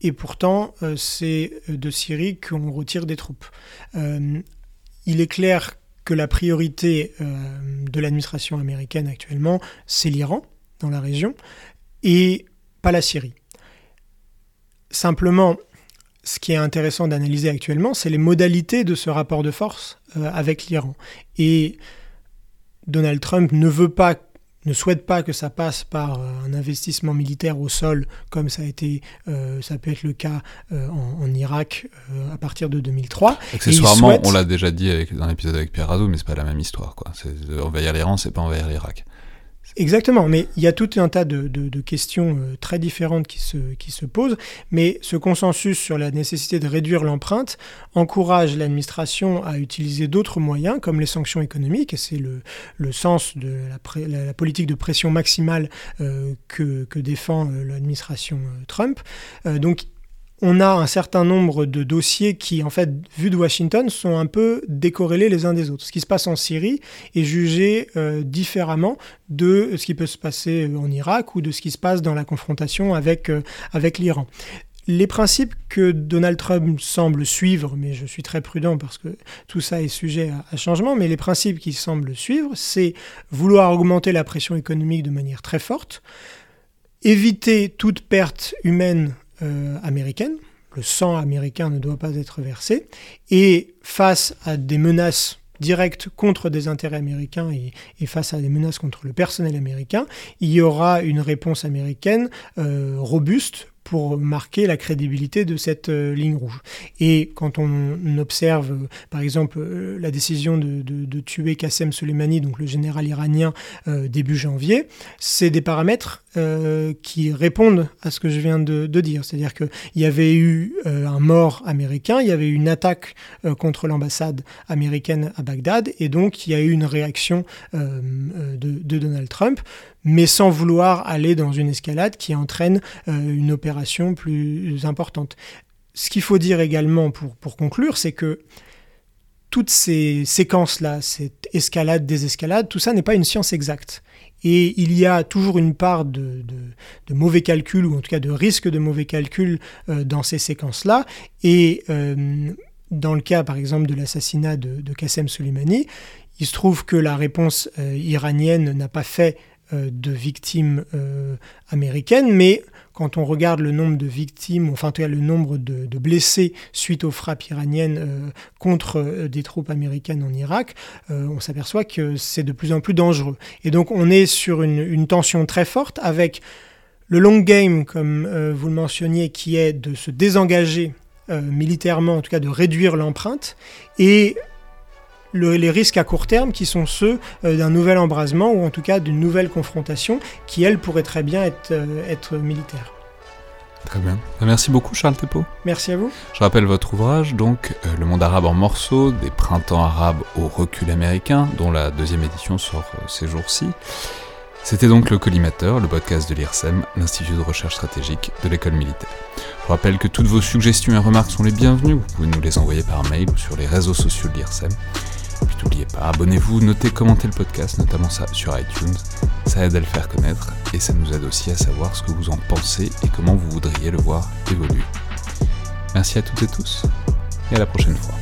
B: et pourtant euh, c'est de Syrie qu'on retire des troupes. il est clair que la priorité de l'administration américaine actuellement, c'est l'Iran dans la région, et pas la Syrie. Simplement, ce qui est intéressant d'analyser actuellement, c'est les modalités de ce rapport de force euh, avec l'Iran. Et Donald Trump ne veut pas ne souhaite pas que ça passe par euh, un investissement militaire au sol, comme ça a été, euh, ça peut être le cas en, Irak à partir de 2003.
A: Accessoirement, on l'a déjà dit avec, dans l'épisode avec Pierre Razou, mais c'est pas la même histoire. Quoi. Envahir l'Iran, c'est pas envahir l'Irak.
B: Exactement, mais il y a tout un tas de, questions euh, très différentes qui se, posent, mais ce consensus sur la nécessité de réduire l'empreinte encourage l'administration à utiliser d'autres moyens, comme les sanctions économiques, et c'est le, sens de la, politique de pression maximale euh, que, que, défend euh, l'administration Trump. donc on a un certain nombre de dossiers qui, en fait, vus de Washington, sont un peu décorrélés les uns des autres. Ce qui se passe en Syrie est jugé euh, différemment de ce qui peut se passer euh, en Irak ou de ce qui se passe dans la confrontation avec, euh, avec l'Iran. Les principes que Donald Trump semble suivre, mais je suis très prudent parce que tout ça est sujet à, à changement, mais les principes qu'il semble suivre, c'est vouloir augmenter la pression économique de manière très forte, éviter toute perte humaine euh, américaine. Le sang américain ne doit pas être versé. Et face à des menaces directes contre des intérêts américains et, face à des menaces contre le personnel américain, il y aura une réponse américaine euh, robuste pour marquer la crédibilité de cette euh, ligne rouge. Et quand on observe, euh, par exemple, euh, la décision de, tuer Qassem Soleimani, donc le général iranien, début janvier, c'est des paramètres qui répondent à ce que je viens de, dire. C'est-à-dire qu'il y avait eu un mort américain, il y avait eu une attaque contre l'ambassade américaine à Bagdad, et donc il y a eu une réaction de Donald Trump mais sans vouloir aller dans une escalade qui entraîne euh, une opération plus importante. ce qu'il faut dire également pour, pour conclure, c'est que toutes ces séquences-là, cette escalade, désescalade, tout ça n'est pas une science exacte. Et il y a toujours une part de, mauvais calcul, ou en tout cas de risque de mauvais calcul euh, dans ces séquences-là. Et euh, dans le cas, par exemple, de l'assassinat de, de Soleimani, il se trouve que la réponse iranienne n'a pas fait de victimes américaines, mais quand on regarde le nombre de victimes, enfin le nombre de, blessés suite aux frappes iraniennes euh, contre euh, des troupes américaines en Irak, euh, on s'aperçoit que c'est de plus en plus dangereux. Et donc on est sur une, tension très forte avec le long game, comme vous le mentionniez, qui est de se désengager militairement, en tout cas de réduire l'empreinte, et les risques à court terme qui sont ceux euh, d'un nouvel embrasement ou en tout cas d'une nouvelle confrontation qui, elle, pourrait très bien être, euh, être militaire.
A: Très bien. Merci beaucoup Charles Tepo.
B: Merci à vous.
A: Je rappelle votre ouvrage, donc euh, Le monde arabe en morceaux, des printemps arabes au recul américain, dont la deuxième édition sort ces jours-ci. C'était donc le Collimateur, le podcast de l'IRSEM, l'Institut de recherche stratégique de l'école militaire. Je rappelle que toutes vos suggestions et remarques sont les bienvenues, vous pouvez nous les envoyer par mail ou sur les réseaux sociaux de l'IRSEM. Puis n'oubliez pas, abonnez-vous, notez, commentez le podcast, notamment ça sur iTunes. Ça aide à le faire connaître et ça nous aide aussi à savoir ce que vous en pensez et comment vous voudriez le voir évoluer. Merci à toutes et tous et à la prochaine fois.